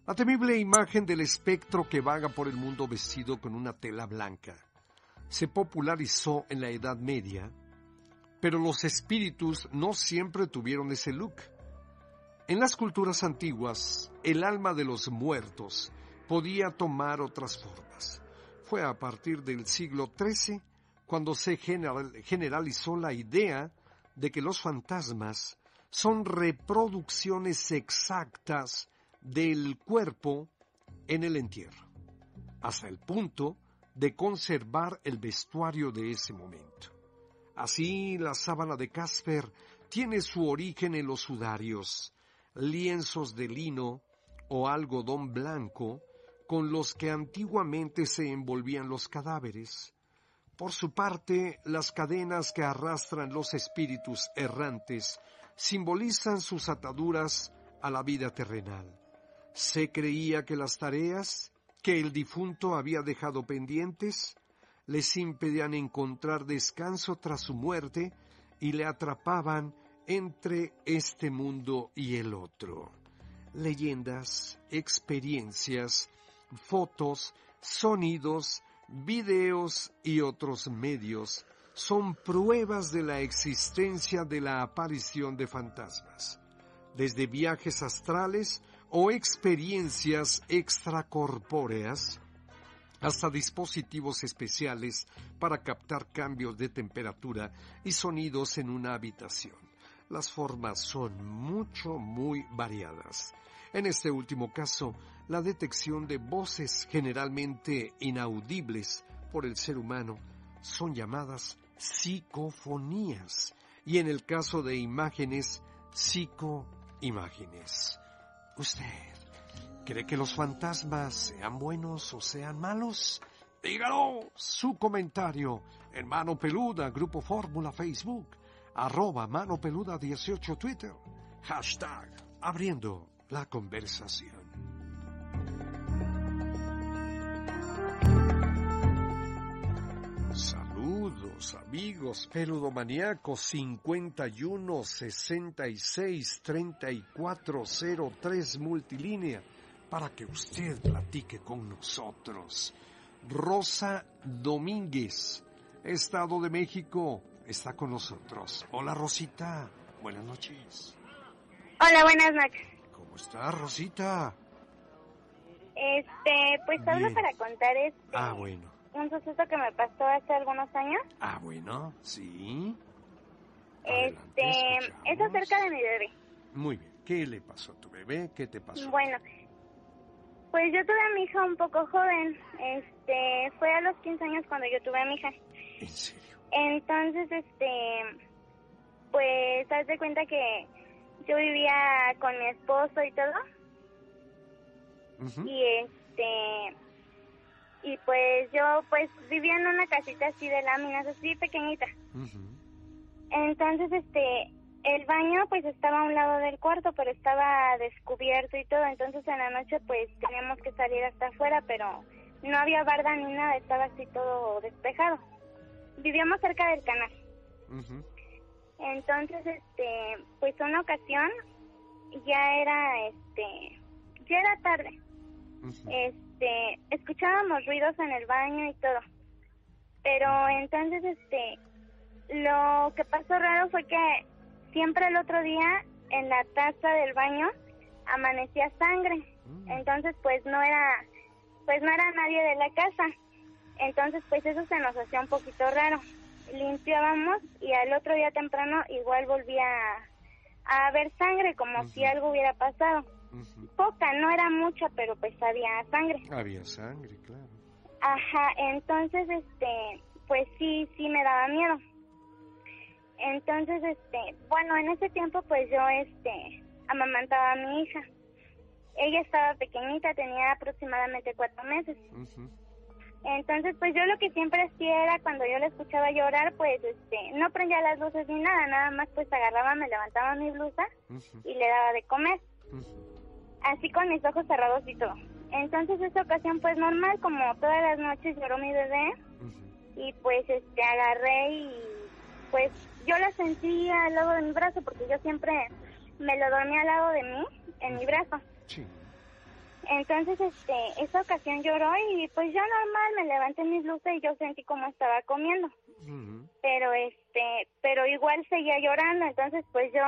La temible imagen del espectro que vaga por el mundo vestido con una tela blanca se popularizó en la Edad Media, pero los espíritus no siempre tuvieron ese look. En las culturas antiguas, el alma de los muertos podía tomar otras formas. Fue a partir del siglo XIII cuando se general- generalizó la idea de que los fantasmas son reproducciones exactas del cuerpo en el entierro, hasta el punto de conservar el vestuario de ese momento. Así, la sábana de Casper tiene su origen en los sudarios, lienzos de lino o algodón blanco con los que antiguamente se envolvían los cadáveres. Por su parte, las cadenas que arrastran los espíritus errantes simbolizan sus ataduras a la vida terrenal. Se creía que las tareas que el difunto había dejado pendientes les impedían encontrar descanso tras su muerte y le atrapaban entre este mundo y el otro. Leyendas, experiencias, fotos, sonidos videos y otros medios son pruebas de la existencia de la aparición de fantasmas, desde viajes astrales o experiencias extracorpóreas hasta dispositivos especiales para captar cambios de temperatura y sonidos en una habitación. Las formas son mucho, muy variadas. En este último caso, la detección de voces generalmente inaudibles por el ser humano son llamadas psicofonías y en el caso de imágenes, psicoimágenes. ¿Usted ¿Cree que los fantasmas sean buenos o sean malos? Dígalo, su comentario en Mano Peluda, Grupo Fórmula Facebook, arroba Mano Peluda 18 Twitter, hashtag abriendo la conversación. Saludos amigos peludomaniacos 51 66 34 03 multilínea para que usted platique con nosotros. Rosa Domínguez, Estado de México, está con nosotros. Hola Rosita, buenas noches. Hola, buenas noches. ¿Cómo está Rosita? Este, pues hablo para contar este. Ah, bueno. Un suceso que me pasó hace algunos años. Ah, bueno, sí. este, es acerca de mi bebé. Muy bien. ¿Qué le pasó a tu bebé? ¿Qué te pasó? Bueno, pues yo tuve a mi hija un poco joven. Este, fue a los 15 años cuando yo tuve a mi hija. ¿En serio? Entonces, este, pues, haz de cuenta que yo vivía con mi esposo y todo. Y este, y pues yo, pues, vivía en una casita así de láminas, así pequeñita. Entonces, este, el baño pues estaba a un lado del cuarto, pero estaba descubierto y todo, entonces en la noche pues teníamos que salir hasta afuera, pero no había barda ni nada, estaba así todo despejado. Vivíamos cerca del canal. Entonces, este, pues una ocasión ya era, este, ya era tarde. Este, escuchábamos ruidos en el baño y todo. Pero entonces, este, lo que pasó raro fue que siempre el otro día en la taza del baño amanecía sangre. Mm. Entonces, pues no era pues no era nadie de la casa. Entonces, pues eso se nos hacía un poquito raro. Limpiábamos y al otro día temprano igual volvía a, haber sangre como si algo hubiera pasado. Poca, no era mucha, pero pues había sangre. Había sangre, claro. Ajá, entonces este, pues sí, sí me daba miedo. Entonces, este, bueno, en ese tiempo pues yo, este, amamantaba a mi hija. Ella estaba pequeñita, tenía aproximadamente cuatro meses. Entonces, pues yo lo que siempre hacía era cuando yo la escuchaba llorar, pues, este, no prendía las luces ni nada, nada más pues agarraba, me levantaba mi blusa y le daba de comer. Así con mis ojos cerrados y todo. Entonces, esta ocasión pues normal, como todas las noches lloró mi bebé y pues, este, agarré y pues yo la sentía al lado de mi brazo porque yo siempre me lo dormía al lado de mí, en mi brazo. Sí. Entonces, este, esa ocasión lloró y pues ya normal me levanté mi blusa y yo sentí como estaba comiendo. Pero este, pero igual seguía llorando, entonces pues yo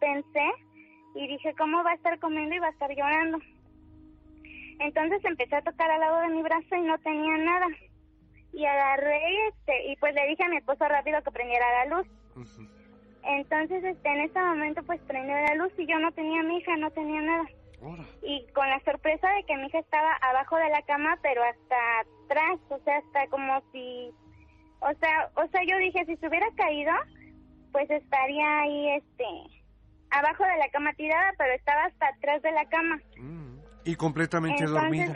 pensé y dije, ¿cómo va a estar comiendo y va a estar llorando? Entonces empecé a tocar al lado de mi brazo y no tenía nada. Y agarré este, y pues le dije a mi esposo rápido que prendiera la luz. Entonces, este, en ese momento, pues prendió la luz y yo no tenía a mi hija, no tenía nada. Y con la sorpresa de que mi hija estaba abajo de la cama, pero hasta atrás, o sea, hasta como si, o sea, o sea, yo dije, si se hubiera caído, pues estaría ahí, este, abajo de la cama tirada, pero estaba hasta atrás de la cama. Y completamente dormida.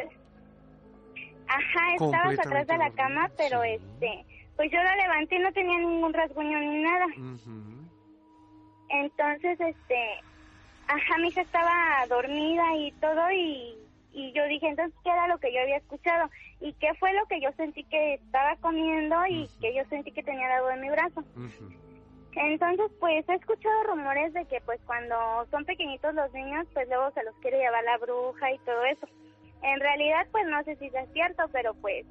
Ajá, estaba hasta atrás de la cama, pero este pues yo la levanté y no tenía ningún rasguño ni nada. Entonces, este, ajá, mi hija estaba dormida y todo y, y yo dije, entonces, ¿qué era lo que yo había escuchado? ¿Y qué fue lo que yo sentí que estaba comiendo y que yo sentí que tenía algo en mi brazo? Entonces, pues he escuchado rumores de que pues cuando son pequeñitos los niños, pues luego se los quiere llevar la bruja y todo eso. En realidad, pues no sé si es cierto, pero pues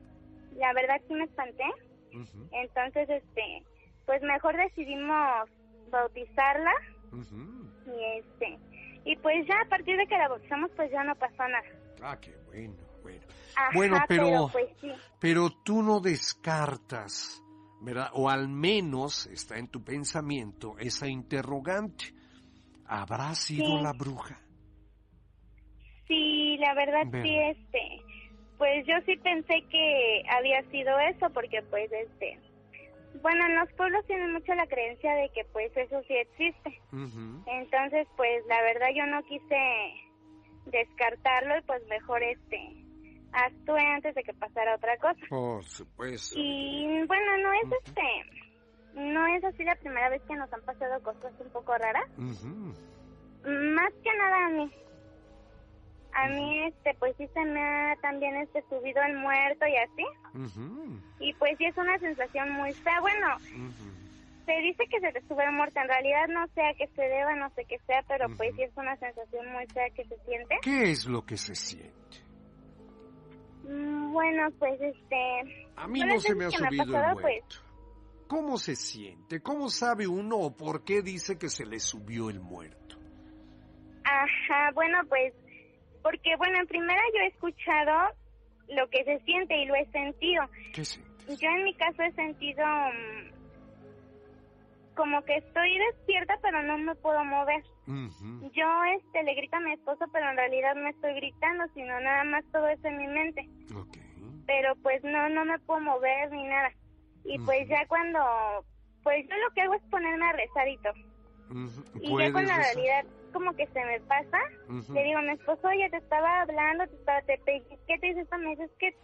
la verdad sí me espanté. Entonces, este, pues mejor decidimos bautizarla. Y este, y pues ya a partir de que la bautizamos, pues ya no pasó nada. Ah, qué bueno, bueno. bueno, pero, pues, pero tú no descartas, ¿verdad? O al menos está en tu pensamiento esa interrogante. ¿Habrá sido la bruja? Sí, la verdad sí, este, pues yo sí pensé que había sido eso, porque pues este, bueno, en los pueblos tienen mucho la creencia de que pues eso sí existe. Entonces, pues la verdad yo no quise descartarlo y pues mejor este actué antes de que pasara otra cosa. Por supuesto. Y bueno, no es este, no es así la primera vez que nos han pasado cosas un poco raras. Más que nada a mí. A mí, este, pues sí se me ha también este subido el muerto y así. Y pues sí es una sensación muy fea. Bueno, se dice que se te sube el muerto. En realidad no sé a qué se deba, no sé qué sea, pero pues sí es una sensación muy fea que se siente. ¿Qué es lo que se siente? Mm, bueno, pues este... A mí no se me ha subido el pues, muerto. ¿Cómo se siente? ¿Cómo sabe uno o por qué dice que se le subió el muerto? Ajá, bueno, pues porque, bueno, en primera yo he escuchado lo que se siente y lo he sentido. ¿Qué sientes? Yo en mi caso he sentido mm, como que estoy despierta pero no me puedo mover. Yo este le grito a mi esposo pero en realidad no estoy gritando sino nada más todo eso en mi mente. Pero pues no no me puedo mover ni nada. Y pues ya cuando pues yo lo que hago es ponerme a rezar y Y ya con la realidad como que se me pasa, le digo a mi esposo, oye, te estaba hablando, te estaba, te ¿qué te dice esto? Me dice, es que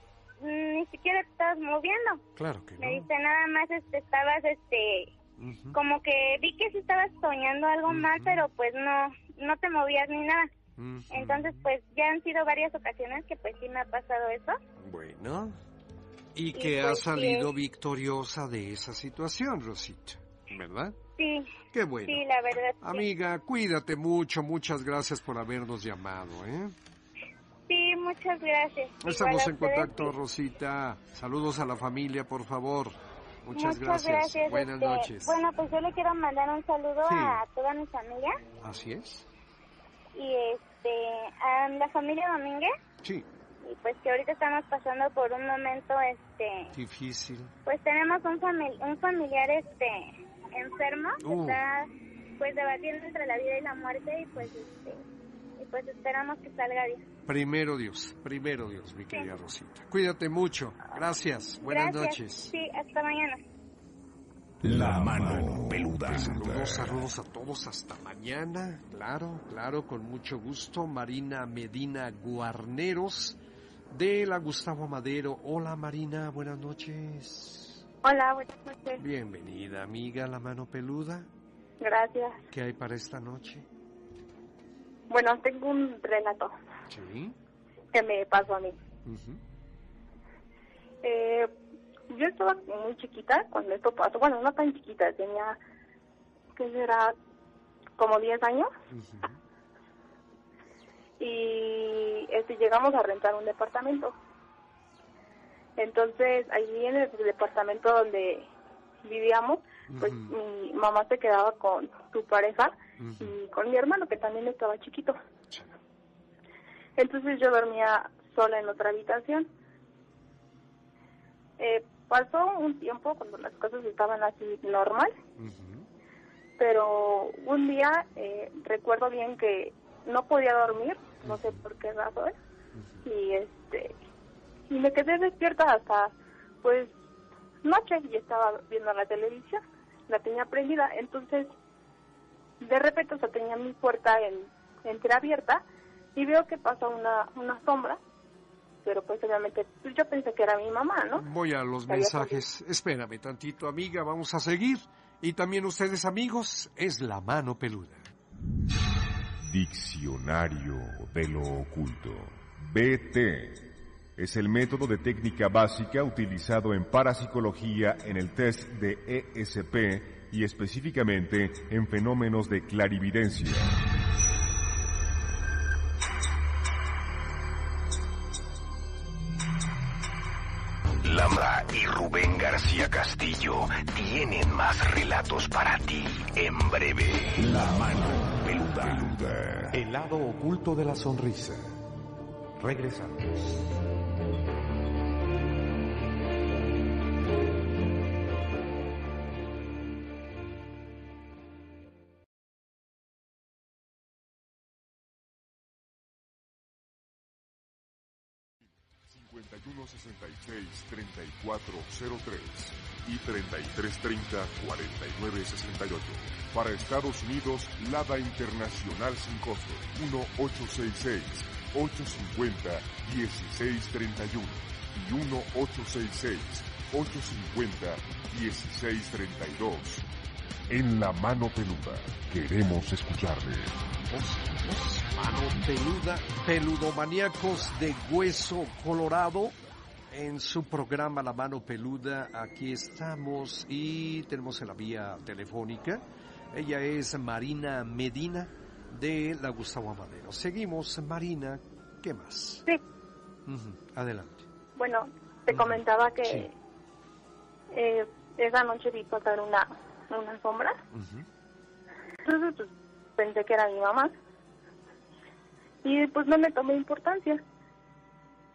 ni siquiera te estabas moviendo. Claro que no. Me dice, nada más este, estabas, este, como que vi que sí estabas soñando algo mal, pero pues no, no te movías ni nada. Entonces, pues ya han sido varias ocasiones que pues sí me ha pasado eso. Bueno, y, que ha pues, salido victoriosa de esa situación, Rosita, ¿verdad? Sí. Qué bueno. Sí, la verdad. Amiga, cuídate mucho. Muchas gracias por habernos llamado, ¿eh? Sí, muchas gracias. Estamos en contacto, Rosita. Saludos a la familia, por favor. Muchas, gracias. Buenas este, noches. Bueno, pues yo le quiero mandar un saludo a toda mi familia. Así es. Y este, a la familia Domínguez. Sí. Y pues que ahorita estamos pasando por un momento, este... Difícil. Pues tenemos un, un familiar, este enfermo, uh. está pues debatiendo entre la vida y la muerte y pues este, y pues esperamos que salga bien. Primero Dios, primero Dios, mi querida Rosita. Cuídate mucho. Gracias. Buenas noches. Sí, hasta mañana. La mano peluda. Saludos, saludos a todos hasta mañana. Claro, claro, con mucho gusto. Marina Medina Guarneros de la Gustavo Madero. Hola Marina, buenas noches. Hola, buenas noches. Bienvenida, amiga, la mano peluda. Gracias. ¿Qué hay para esta noche? Bueno, tengo un relato. Sí. Que me pasó a mí. eh, yo estaba muy chiquita cuando esto pasó. Bueno, no tan chiquita, tenía, ¿qué será? Como 10 años. Y este, llegamos a rentar un departamento. Entonces, allí en el departamento donde vivíamos, pues mi mamá se quedaba con su pareja y con mi hermano, que también estaba chiquito. Entonces yo dormía sola en otra habitación. Eh, pasó un tiempo cuando las cosas estaban así normal, pero un día eh, recuerdo bien que no podía dormir, no sé por qué razón, y este y me quedé despierta hasta pues noche y estaba viendo la televisión, la tenía prendida, entonces de repente o sea, tenía mi puerta en, entreabierta y veo que pasa una, una sombra, pero pues obviamente pues, yo pensé que era mi mamá, ¿no? Voy a los mensajes, espérame tantito amiga, vamos a seguir. Y también ustedes amigos, es la mano peluda. Diccionario de lo oculto. BT es el método de técnica básica utilizado en parapsicología en el test de ESP y específicamente en fenómenos de clarividencia. Lambda y Rubén García Castillo tienen más relatos para ti en breve. La mano peluda. peluda. El lado oculto de la sonrisa. Regresamos. 3403 y 3330-4968. Para Estados Unidos, Lada Internacional sin costo, 1866-850-1631 y 1866-850-1632. En la mano peluda, queremos escucharle. Mano peluda, peludomaníacos de hueso colorado en su programa La Mano Peluda. Aquí estamos y tenemos en la vía telefónica. Ella es Marina Medina de la Gustavo Amadero. Seguimos, Marina, ¿qué más? Sí. Adelante. Bueno, te comentaba que eh, esa noche vi pasar una, una sombra. Entonces pues, pensé que era mi mamá. Y pues no me tomé importancia.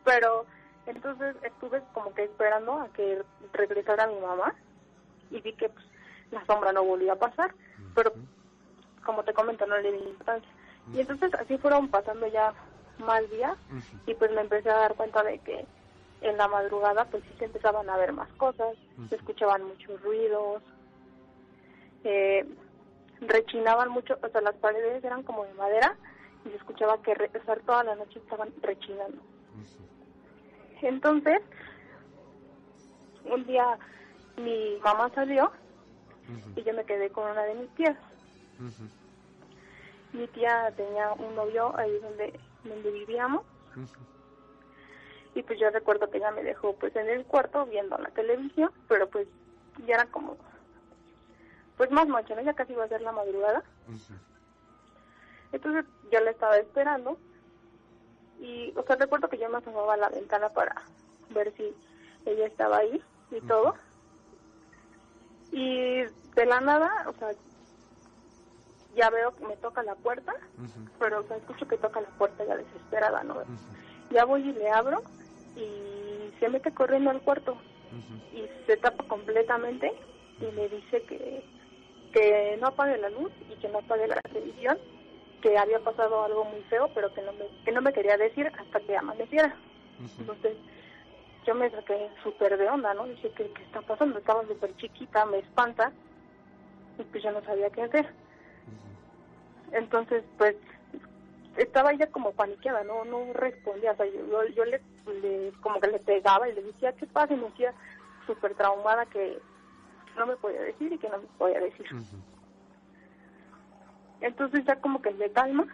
Pero entonces estuve como que esperando a que regresara mi mamá y vi que pues, la sombra no volvía a pasar, pero como te comento no le di importancia. Y entonces así fueron pasando ya más días y pues me empecé a dar cuenta de que en la madrugada pues sí se empezaban a ver más cosas, se escuchaban muchos ruidos, eh, rechinaban mucho, o sea las paredes eran como de madera y se escuchaba que re, toda la noche estaban rechinando. Entonces, un día mi mamá salió y yo me quedé con una de mis tías. Mi tía tenía un novio ahí donde, donde vivíamos. Y pues yo recuerdo que ella me dejó pues en el cuarto viendo la televisión, pero pues ya era como, pues más noche, ¿no? Ya casi iba a ser la madrugada. Entonces yo la estaba esperando y, o sea, recuerdo que yo me asomaba a la ventana para ver si ella estaba ahí y todo. Y de la nada, o sea, ya veo que me toca la puerta, pero o sea, escucho que toca la puerta ya desesperada, ¿no? Ya voy y le abro y se mete corriendo al cuarto y se tapa completamente y me dice que, que no apague la luz y que no apague la televisión que había pasado algo muy feo, pero que no me, que no me quería decir hasta que amaneciera. Entonces, yo me saqué súper de onda, ¿no? Dije, ¿qué, ¿qué está pasando? Estaba súper chiquita, me espanta, y pues yo no sabía qué hacer. Entonces, pues, estaba ella como paniqueada, ¿no? No respondía, o sea, yo, yo le, como que le pegaba y le decía, ¿qué pasa? Y me decía súper traumada que no me podía decir y que no me podía decir. Entonces ya como que me calma.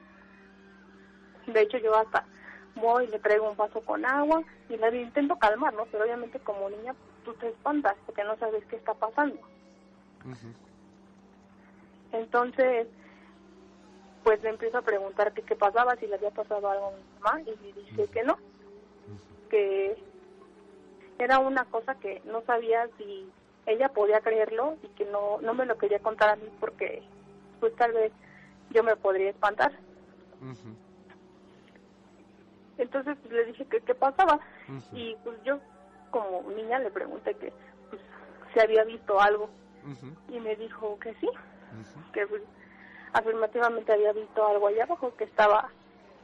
De hecho yo hasta voy, le traigo un vaso con agua y le intento calmar, ¿no? Pero obviamente como niña tú te espantas porque no sabes qué está pasando. Entonces, pues le empiezo a preguntar qué pasaba, si le había pasado algo a mi mamá y me dice que no, que era una cosa que no sabía si ella podía creerlo y que no, no me lo quería contar a mí porque pues tal vez yo me podría espantar. Entonces pues, le dije que qué pasaba y pues yo como niña le pregunté que pues, si había visto algo. Y me dijo que sí, que pues, afirmativamente había visto algo allá abajo, que estaba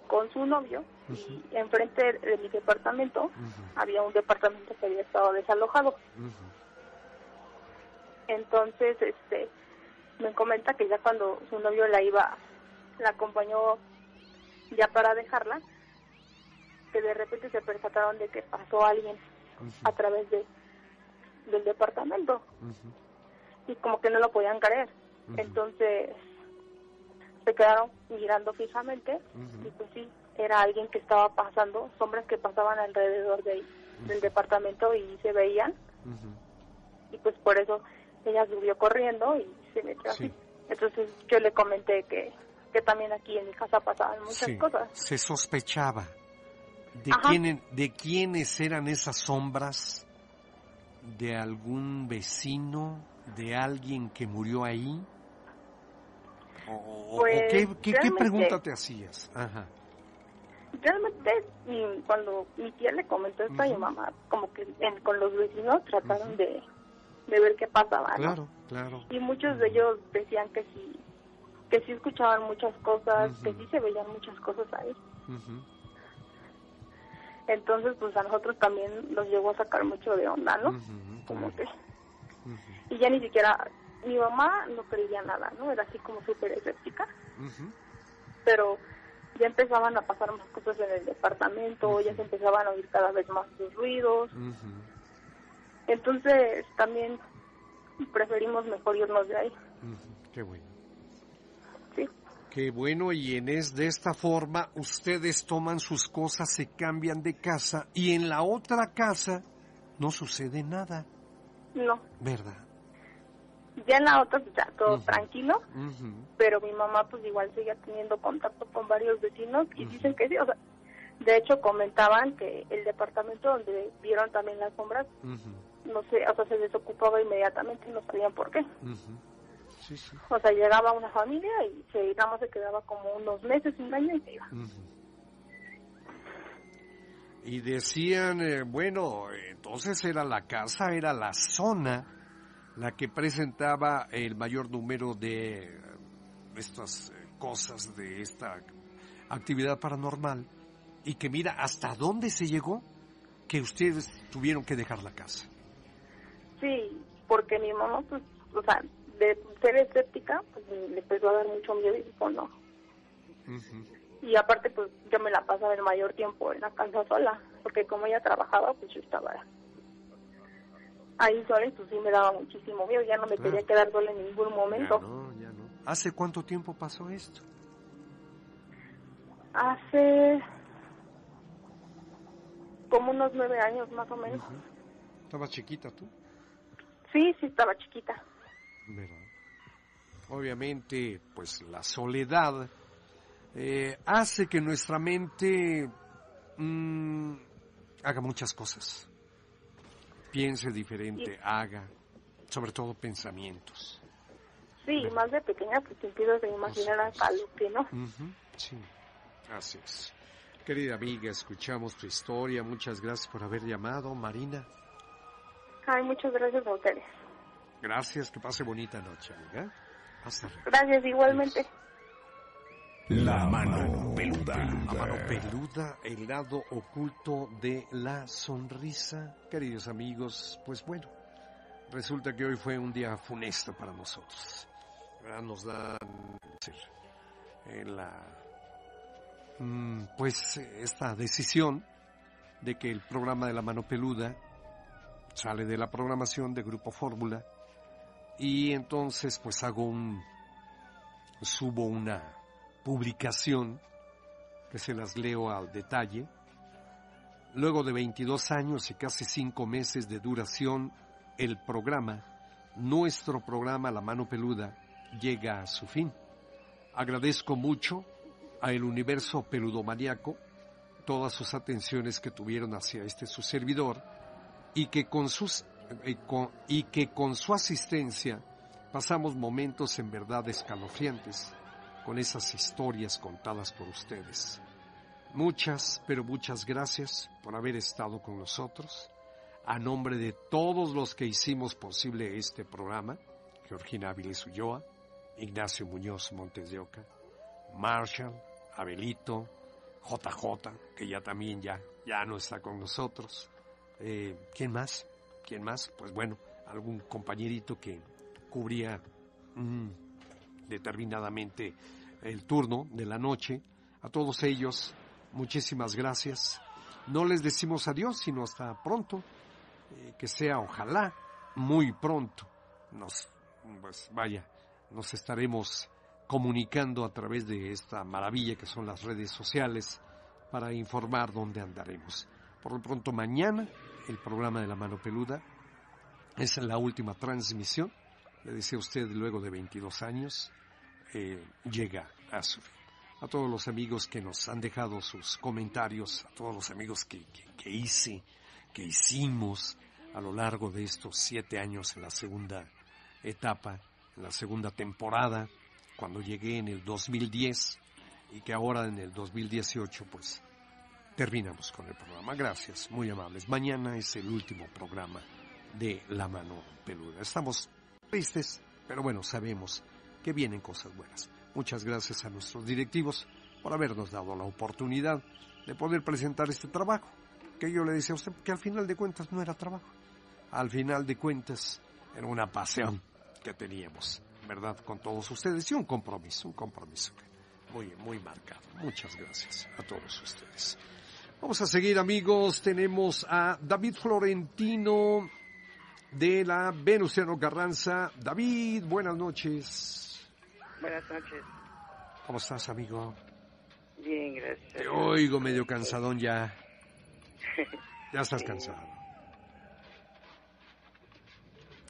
con su novio. Y enfrente de mi departamento había un departamento que había estado desalojado. Entonces, este, me comenta que ya cuando su novio la iba, la acompañó ya para dejarla, que de repente se percataron de que pasó alguien a través de del departamento. Y como que no lo podían creer. Entonces se quedaron mirando fijamente y pues sí, era alguien que estaba pasando, sombras que pasaban alrededor de del departamento y se veían. Y pues por eso ella subió corriendo y así. Entonces yo le comenté que, que también aquí en mi casa pasaban muchas cosas. Se sospechaba de, quién, de quiénes eran esas sombras, de algún vecino, de alguien que murió ahí. ¿O, Pues, qué, qué- qué realmente- pregunta te hacías? Ajá. Realmente, cuando mi tía le comentó esto a mi mamá, como que en- con los vecinos trataron de, de ver qué pasaba, ¿no? Claro, claro. Y muchos de ellos decían que sí, que sí escuchaban muchas cosas, que sí se veían muchas cosas ahí. Entonces, pues a nosotros también nos llegó a sacar mucho de onda, ¿no? Como que... Y ya ni siquiera... Mi mamá no creía nada, ¿no? Era así como súper escéptica. Pero ya empezaban a pasar más cosas en el departamento, ya se empezaban a oír cada vez más los ruidos. Entonces, también preferimos mejor irnos de ahí. Ujú. Qué bueno. Sí. Qué bueno, y en es de esta forma ustedes toman sus cosas, se cambian de casa y en la otra casa no sucede nada, No. ¿verdad? Ya en la otra, ya todo tranquilo. Pero mi mamá pues igual seguía teniendo contacto con varios vecinos y dicen que sí, o sea, de hecho comentaban que el departamento donde vieron también las sombras. No sé, o sea, se desocupaba inmediatamente y no sabían por qué. Ujú. Sí, sí. O sea, llegaba una familia y se, nada más se quedaba como unos meses, un año y se iba. Y decían, eh, bueno, entonces era la casa, era la zona la que presentaba el mayor número de eh, estas eh, cosas, de esta actividad paranormal, y que mira hasta dónde se llegó que ustedes tuvieron que dejar la casa. Sí, porque mi mamá pues, o sea, de ser escéptica, pues le empezó a dar mucho miedo y dijo no. Y aparte pues yo me la pasaba el mayor tiempo en la casa sola, porque como ella trabajaba pues yo estaba ahí sola y pues sí me daba muchísimo miedo, ya no me Claro. quería quedar sola en ningún momento. Ya no, ya no. ¿Hace cuánto tiempo pasó esto? Hace como unos nueve años más o menos. ¿Estabas chiquita tú? Sí, sí estaba chiquita. ¿verdad? Obviamente, pues la soledad eh, hace que nuestra mente mm, haga muchas cosas. Piense diferente, haga, sobre todo pensamientos. Sí, más de pequeña pues te empiezas a imaginar hasta lo que no. Sí, así es. Querida amiga, escuchamos tu historia. Muchas gracias por haber llamado, Marina. Ay, muchas gracias a ustedes. Gracias, que pase bonita noche, amiga. Hasta luego. Gracias igualmente. La mano peluda. La mano peluda, el lado oculto de la sonrisa. Queridos amigos, pues bueno, resulta que hoy fue un día funesto para nosotros. ¿Verdad? Nos da eh, la, mm, pues eh, esta decisión de que el programa de la mano peluda sale de la programación de Grupo Fórmula y entonces pues hago un subo una publicación que se las leo al detalle. Luego de 22 años y casi 5 meses de duración, el programa, nuestro programa La Mano Peluda, llega a su fin. Agradezco mucho a el universo peludomaniaco todas sus atenciones que tuvieron hacia este su servidor y que con sus eh, y que con su asistencia pasamos momentos en verdad escalofriantes con esas historias contadas por ustedes. Muchas, pero muchas gracias por haber estado con nosotros. A nombre de todos los que hicimos posible este programa, Georgina Áviles Ulloa, Ignacio Muñoz Montes de Oca, Marshall, Abelito, JJ, que ya también ya, ya no está con nosotros. Eh, ¿Quién más? ¿Quién más? Pues bueno, algún compañerito que cubría mm, determinadamente el turno de la noche. A todos ellos, muchísimas gracias. No les decimos adiós, sino hasta pronto. Eh, que sea, ojalá, muy pronto. Nos, pues vaya, nos estaremos comunicando a través de esta maravilla que son las redes sociales para informar dónde andaremos. Por lo pronto, mañana, el programa de la mano peluda es la última transmisión. Le decía usted, luego de 22 años, eh, llega a su fin. A todos los amigos que nos han dejado sus comentarios, a todos los amigos que, que, que hice, que hicimos a lo largo de estos siete años en la segunda etapa, en la segunda temporada, cuando llegué en el 2010 y que ahora en el 2018 pues terminamos con el programa. Gracias, muy amables. Mañana es el último programa de La Mano Peluda. Estamos tristes, pero bueno, sabemos que vienen cosas buenas. Muchas gracias a nuestros directivos por habernos dado la oportunidad de poder presentar este trabajo, que yo le decía a usted que al final de cuentas no era trabajo. Al final de cuentas era una pasión que teníamos, ¿verdad? Con todos ustedes y un compromiso, un compromiso muy, muy marcado. Muchas gracias a todos ustedes. Vamos a seguir amigos, tenemos a David Florentino de la Venustiano Carranza. David, buenas noches. Buenas noches. ¿Cómo estás amigo? Bien, gracias. Te oigo medio cansadón ya. Ya estás cansado.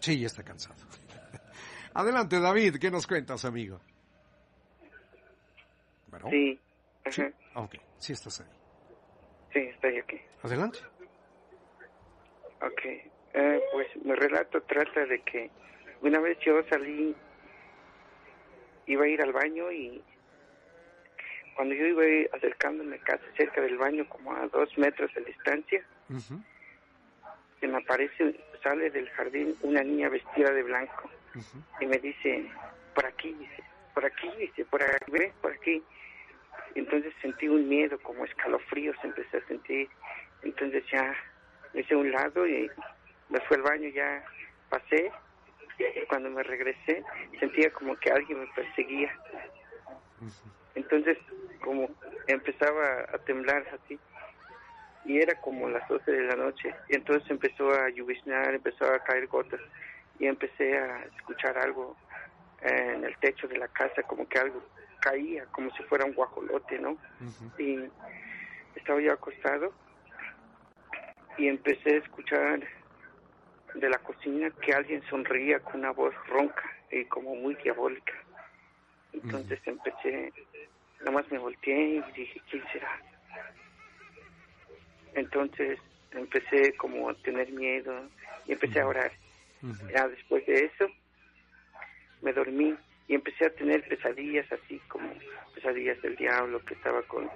Sí, ya está cansado. Adelante David, ¿qué nos cuentas amigo? Bueno. Sí. ¿Sí? Ok, sí estás ahí. Sí, estoy aquí. Adelante. Ok. Eh, pues mi relato trata de que una vez yo salí, iba a ir al baño y cuando yo iba acercándome casi cerca del baño, como a dos metros de distancia, se me aparece, sale del jardín una niña vestida de blanco y me dice, por aquí, dice, por aquí, dice, por aquí, ¿ves? por aquí. Entonces sentí un miedo, como escalofríos empecé a sentir. Entonces ya me hice a un lado y me fui al baño, ya pasé. Y cuando me regresé, sentía como que alguien me perseguía. Entonces, como empezaba a temblar así, y era como las 12 de la noche, y entonces empezó a lloviznar, empezó a caer gotas, y empecé a escuchar algo en el techo de la casa, como que algo caía, como si fuera un guajolote, ¿no? Y estaba yo acostado y empecé a escuchar de la cocina que alguien sonría con una voz ronca y como muy diabólica. Entonces empecé, nomás me volteé y dije, ¿quién será? Entonces empecé como a tener miedo y empecé a orar. Ya después de eso me dormí y empecé a tener pesadillas así como pesadillas del diablo que estaba con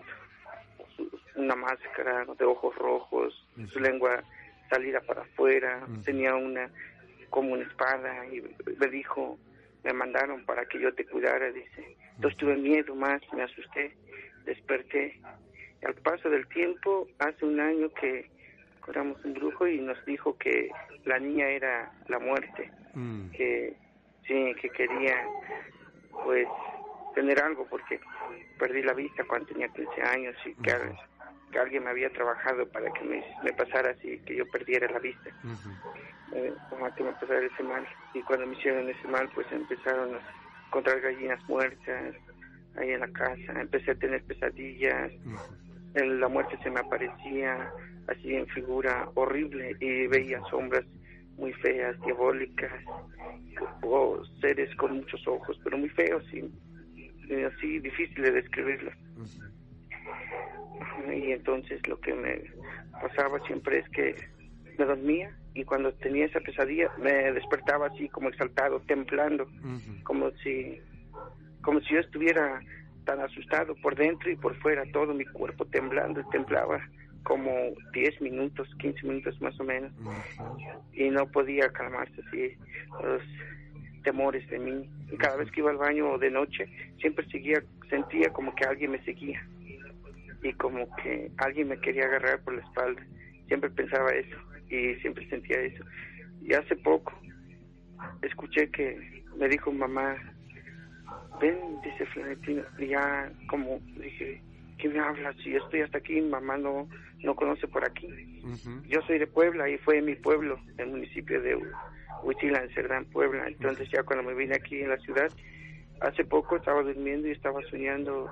una máscara de ojos rojos, su lengua salida para afuera, tenía una como una espada y me dijo, me mandaron para que yo te cuidara, dice. Entonces tuve miedo más, me asusté, desperté. Y al paso del tiempo, hace un año que encontramos un brujo y nos dijo que la niña era la muerte, que sí, que quería pues tener algo porque perdí la vista cuando tenía 15 años y que, al- que alguien me había trabajado para que me, me pasara así, que yo perdiera la vista eh, como que me pasara ese mal. Y cuando me hicieron ese mal, pues empezaron a encontrar gallinas muertas ahí en la casa. Empecé a tener pesadillas. En la muerte se me aparecía así en figura horrible y veía sombras muy feas, diabólicas, o seres con muchos ojos, pero muy feos y, y así difícil de describirlos. Y entonces lo que me pasaba siempre es que me dormía y cuando tenía esa pesadilla me despertaba así como exaltado, temblando, como si como si yo estuviera tan asustado por dentro y por fuera, todo mi cuerpo temblando y temblaba como 10 minutos, 15 minutos más o menos y no podía calmarse así los temores de mí. Y cada vez que iba al baño de noche siempre seguía, sentía como que alguien me seguía y como que alguien me quería agarrar por la espalda. Siempre pensaba eso y siempre sentía eso. Y hace poco escuché que me dijo mamá, ven, dice Florentino, y ya como dije, ¿qué me hablas? Si yo estoy hasta aquí, mamá no, no conoce por aquí. Yo soy de Puebla y fue en mi pueblo, el municipio de Huitila, en Cerdán, Puebla. Entonces ya cuando me vine aquí en la ciudad, hace poco estaba durmiendo y estaba soñando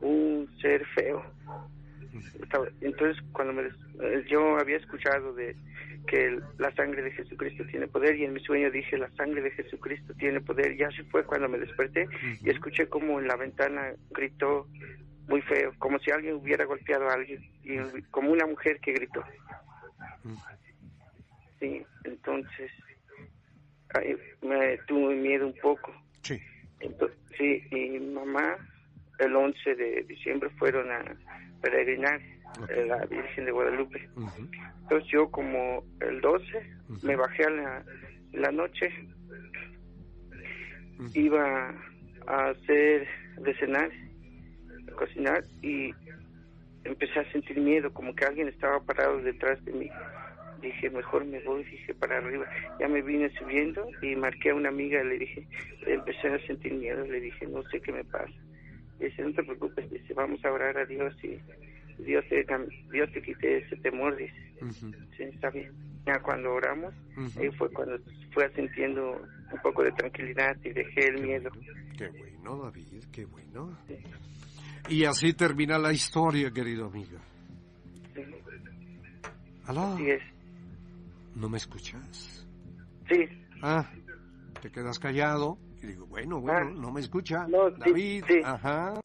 un ser feo. Estaba- Entonces cuando me eh, yo había escuchado de que la sangre de Jesucristo tiene poder y en mi sueño dije la sangre de Jesucristo tiene poder. Ya se fue cuando me desperté y escuché como en la ventana gritó muy feo, como si alguien hubiera golpeado a alguien y como una mujer que gritó. Sí, entonces ay, me tuve miedo un poco. Sí. Ento- Sí, mi mamá el 11 de diciembre fueron a peregrinar a la Virgen de Guadalupe. Entonces yo como el 12 me bajé a la, la noche, iba a hacer de cenar, cocinar y empecé a sentir miedo, como que alguien estaba parado detrás de mí. Dije, mejor me voy, dije, para arriba. Ya me vine subiendo y marqué a una amiga, le dije, empecé a sentir miedo, le dije, no sé qué me pasa. Dice, no te preocupes, dice, vamos a orar a Dios y Dios te, Dios te quite ese temor, dice. Sí, está bien. Ya cuando oramos, ahí fue cuando fue sintiendo un poco de tranquilidad y dejé el miedo. Qué bueno, David, qué bueno. Y así termina la historia, querido amigo. ¿Aló? Así es. ¿No me escuchas? Sí. Ah, te quedas callado. Y digo, bueno, bueno, Ah. no me escucha. No, David, sí. ajá.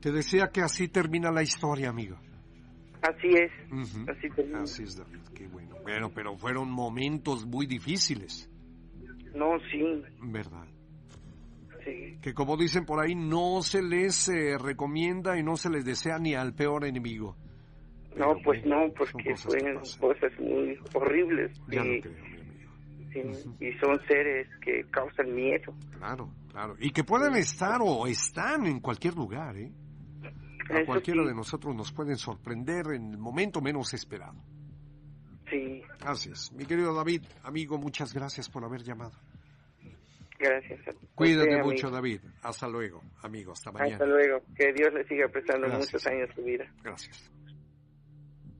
Te decía que así termina la historia, amigo. Así es. Así termina. Así es, David, qué bueno. Bueno, pero fueron momentos muy difíciles, No, sí, ¿verdad? Sí. Que como dicen por ahí, no se les eh, recomienda y no se les desea ni al peor enemigo. No, Pero pues no, porque cosas que fueron pasan. cosas muy horribles Ya y, creo, mi amigo. sí, y son seres que causan miedo. Claro, claro. Y que pueden estar o están en cualquier lugar, ¿eh? A Eso cualquiera sí. de nosotros nos pueden sorprender en el momento menos esperado. Sí, es. Mi querido David, amigo, muchas gracias por haber llamado. Gracias. a Cuídate usted, mucho, amigo. David. Hasta luego, amigo. Hasta mañana. Hasta luego. Que Dios le siga prestando Gracias. muchos años su vida. Gracias.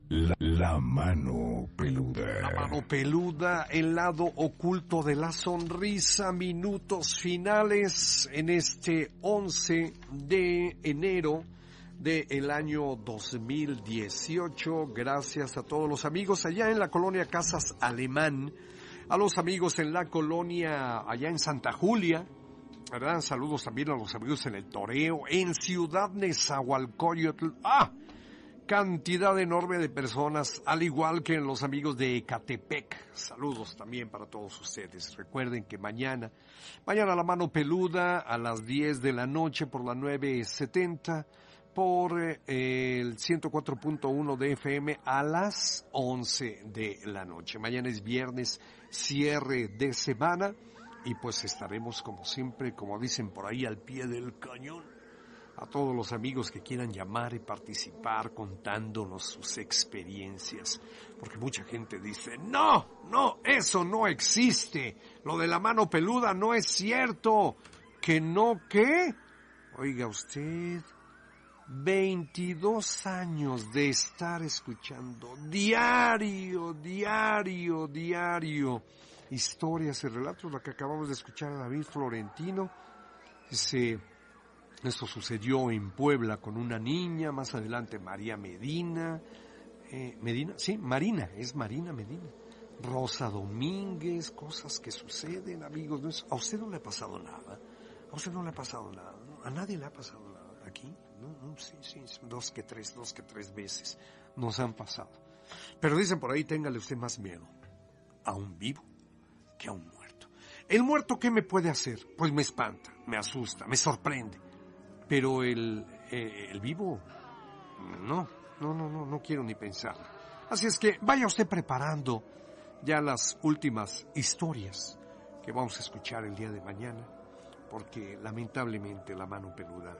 La, la mano La peluda. mano peluda, el lado oculto de la sonrisa, minutos finales en este 11 de enero del año 2018. Gracias a todos los amigos allá en la colonia Casas Alemán, a los amigos en la colonia allá en Santa Julia, ¿verdad? Saludos también a los amigos en el Toreo, en Ciudad Nezahualcóyotl. ¡Ah! cantidad enorme de personas, al igual que en los amigos de Ecatepec. Saludos también para todos ustedes. Recuerden que mañana, mañana la mano peluda a las 10 de la noche por la 970, por eh, el 104.1 de FM a las 11 de la noche. Mañana es viernes, cierre de semana y pues estaremos como siempre, como dicen por ahí, al pie del cañón a todos los amigos que quieran llamar y participar contándonos sus experiencias. Porque mucha gente dice, no, no, eso no existe. Lo de la mano peluda no es cierto. ¿Que no qué? Oiga usted, 22 años de estar escuchando diario, diario, diario historias y relatos, la que acabamos de escuchar a David Florentino. Dice, esto sucedió en Puebla con una niña, más adelante María Medina, eh, Medina, sí, Marina, es Marina Medina, Rosa Domínguez, cosas que suceden, amigos, ¿no es- a usted no le ha pasado nada, a usted no le ha pasado nada, a nadie le ha pasado nada aquí, no, sí, dos que tres, dos que tres veces nos han pasado. Pero dicen por ahí, téngale usted más miedo a un vivo que a un muerto. El muerto, ¿qué me puede hacer? Pues me espanta, me asusta, me sorprende. Pero el, eh, el vivo, no, no, no, no, no quiero ni pensar. Así es que vaya usted preparando ya las últimas historias que vamos a escuchar el día de mañana, porque lamentablemente la mano peluda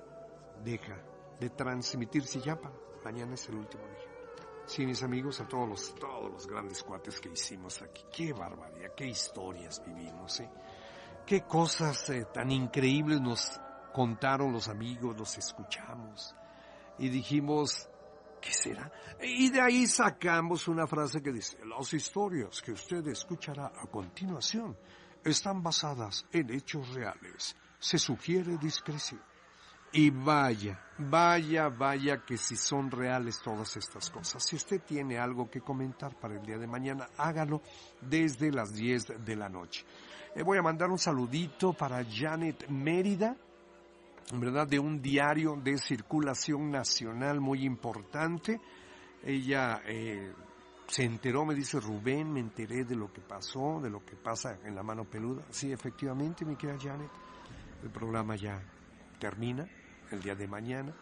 deja de transmitirse ya mañana es el último día. Sí, mis amigos, a todos los, todos los grandes cuates que hicimos aquí. Qué barbaridad, qué historias vivimos, ¿eh? Qué cosas eh, tan increíbles nos contaron los amigos, los escuchamos. Y dijimos, ¿qué será? Y de ahí sacamos una frase que dice, las historias que usted escuchará a continuación están basadas en hechos reales. Se sugiere discreción. Y vaya, vaya, vaya que si son reales todas estas cosas. Si usted tiene algo que comentar para el día de mañana, hágalo desde las 10 de la noche. Le voy a mandar un saludito para Janet Mérida, ¿verdad? De un diario de circulación nacional muy importante. Ella eh, se enteró, me dice Rubén, me enteré de lo que pasó, de lo que pasa en la mano peluda. Sí, efectivamente, mi querida Janet El programa ya termina el día de mañana.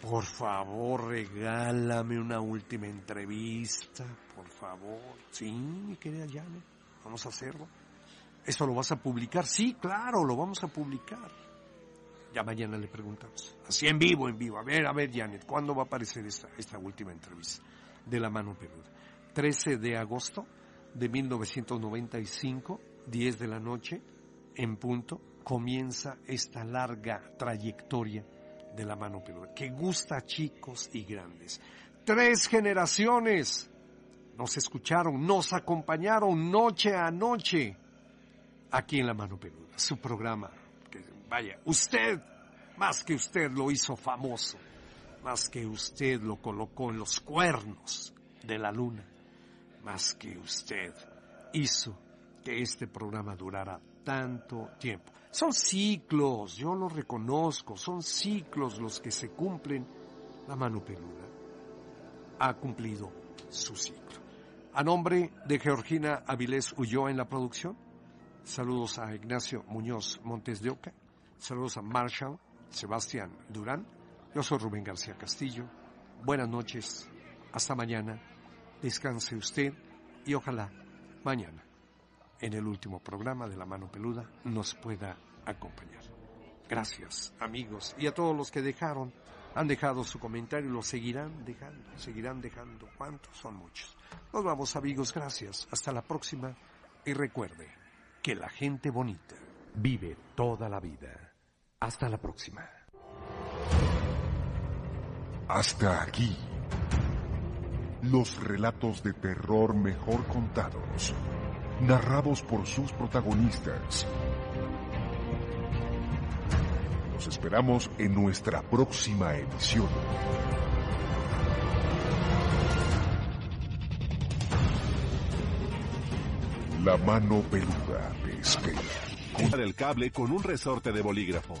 Por favor, regálame una última entrevista, por favor. Sí, mi querida Janet, vamos a hacerlo. ¿Eso lo vas a publicar? Sí, claro, lo vamos a publicar. Ya mañana le preguntamos. Así en vivo, en vivo. A ver, a ver, Janet, ¿cuándo va a aparecer esta, esta última entrevista de la mano peluda? 13 de agosto de 1995, 10 de la noche, en punto, comienza esta larga trayectoria de la mano peluda, que gusta a chicos y grandes. Tres generaciones nos escucharon, nos acompañaron noche a noche aquí en la mano peluda, su programa. Que, vaya, usted, más que usted lo hizo famoso, más que usted lo colocó en los cuernos de la luna, más que usted hizo que este programa durara tanto tiempo. Son ciclos, yo lo reconozco, son ciclos los que se cumplen. La mano peluda ha cumplido su ciclo. A nombre de Georgina Avilés Ulloa en la producción, saludos a Ignacio Muñoz Montes de Oca, saludos a Marshall, Sebastián Durán, yo soy Rubén García Castillo, buenas noches, hasta mañana, descanse usted y ojalá mañana en el último programa de La Mano Peluda nos pueda acompañar. Gracias, amigos, y a todos los que dejaron, han dejado su comentario y lo seguirán dejando, seguirán dejando. ¿Cuántos? Son muchos. Nos vamos, amigos, gracias. Hasta la próxima. Y recuerde que la gente bonita vive toda la vida. Hasta la próxima. Hasta aquí. Los relatos de terror mejor contados narrados por sus protagonistas. Los esperamos en nuestra próxima edición. La mano peluda te espera. el cable con un resorte de bolígrafo.